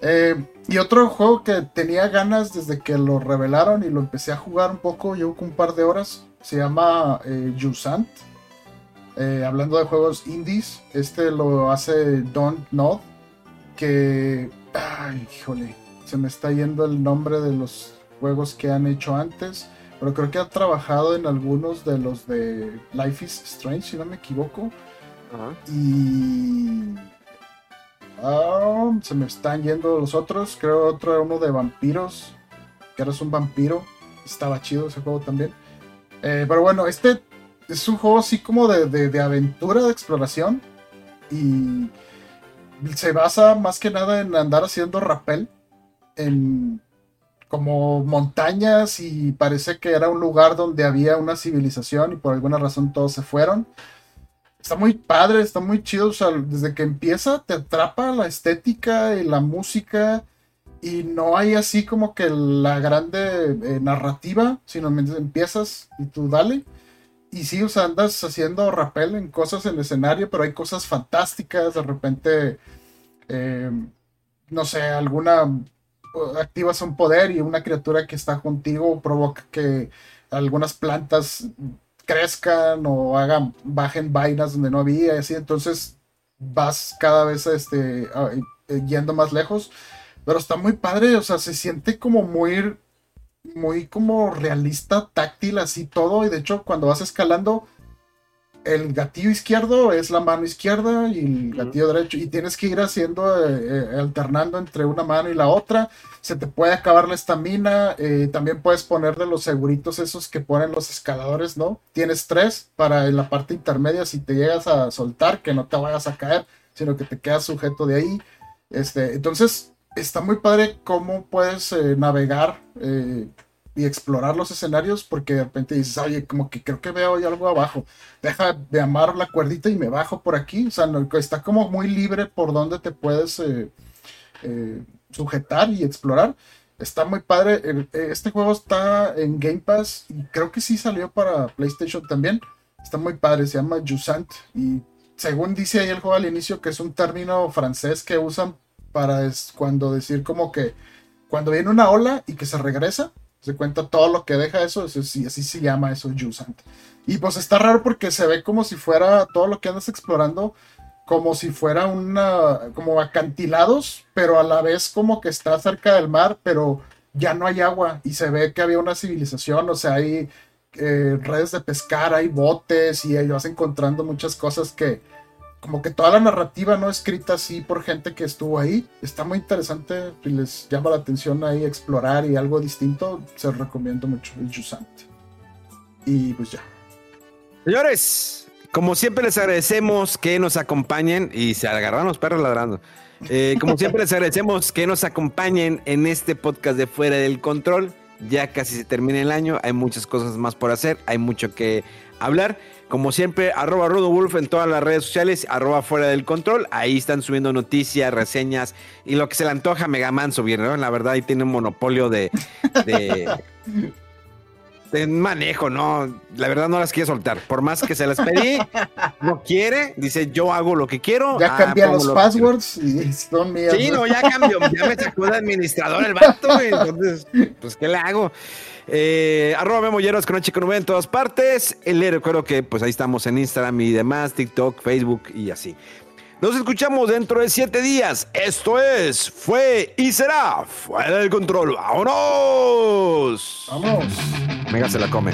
Eh, y otro juego que tenía ganas desde que lo revelaron y lo empecé a jugar un poco, llevo un par de horas, se llama eh, Jusant. Eh, hablando de juegos indies, este lo hace Don't Nod, que... Ay, híjole, se me está yendo el nombre de los juegos que han hecho antes, pero creo que ha trabajado en algunos de los de Life is Strange, si no me equivoco. Y Ah, se me están yendo los otros. Creo otro era uno de vampiros. Que eres un vampiro. Estaba chido ese juego también. Eh, pero bueno, este es un juego así como de, aventura, de exploración. Y se basa más que nada en andar haciendo rappel. En como montañas y parece que era un lugar donde había una civilización y por alguna razón todos se fueron está muy padre, está muy chido. O sea, desde que empieza te atrapa la estética y la música. Y no hay así como que la grande eh, narrativa, sino empiezas y tú dale. Y sí, o sea, andas haciendo rappel en cosas en el escenario, pero hay cosas fantásticas. De repente, eh, no sé, alguna. Activas un poder y una criatura que está contigo provoca que algunas plantas crezcan o hagan, bajen vainas donde no había, así, entonces vas cada vez este, eh, yendo más lejos. Pero está muy padre, o sea, se siente como muy, muy como realista, táctil, así todo. Y de hecho, cuando vas escalando, el gatillo izquierdo es la mano izquierda y el gatillo derecho. Y tienes que ir haciendo, eh, eh, alternando entre una mano y la otra. Se te puede acabar la estamina. también puedes ponerle los seguritos esos que ponen los escaladores, ¿no? Tienes tres para en la parte intermedia si te llegas a soltar, que no te vayas a caer, sino que te quedas sujeto de ahí. Este, entonces, está muy padre cómo puedes eh, navegar eh, y explorar los escenarios porque de repente dices, oye, como que creo que veo algo abajo. Deja de amar la cuerdita y me bajo por aquí. O sea, está como muy libre por donde te puedes eh, sujetar y explorar. Está muy padre. este juego está en Game Pass y creo que sí salió para PlayStation también. Está muy padre, se llama Jusant y según dice ahí el juego al inicio que es un término francés que usan para cuando decir como que cuando viene una ola y que se regresa, se cuenta todo lo que deja eso, eso sí, así se llama eso Jusant. Y pues está raro porque se ve como si fuera todo lo que andas explorando, como si fuera una, como acantilados, pero a la vez como que está cerca del mar, pero ya no hay agua y se ve que había una civilización, o sea, hay eh, redes de pescar, hay botes y ahí vas encontrando muchas cosas que, como que toda la narrativa no escrita así por gente que estuvo ahí. Está muy interesante y les llama la atención ahí explorar y algo distinto. Se recomiendo mucho el. Y pues ya. Señores, como siempre les agradecemos que nos acompañen y se agarran los perros ladrando. Eh, como siempre les agradecemos que nos acompañen en este podcast de Fuera del Control. Ya casi se termina el año, hay muchas cosas más por hacer, hay mucho que hablar. Como siempre, arroba Wolf en todas las redes sociales, arroba fuera del control. Ahí están subiendo noticias, reseñas y lo que se le antoja a Megaman subir, ¿no? La verdad, ahí tiene un monopolio de, de, manejo, ¿no? La verdad no las quiere soltar. Por más que se las pedí, no quiere. Dice, yo hago lo que quiero. Ya cambié los passwords y son mías. Sí, no, ya cambió. Ya me sacó de administrador el vato, Entonces, pues, ¿qué le hago? Eh, arroba memolleros con Chico Nube en todas partes. El recuerdo que pues ahí estamos en Instagram y demás, TikTok, Facebook y así. Nos escuchamos dentro de siete días. Esto es, fue y será fuera del control. ¡Vámonos! ¡Vamos! Mega se la come.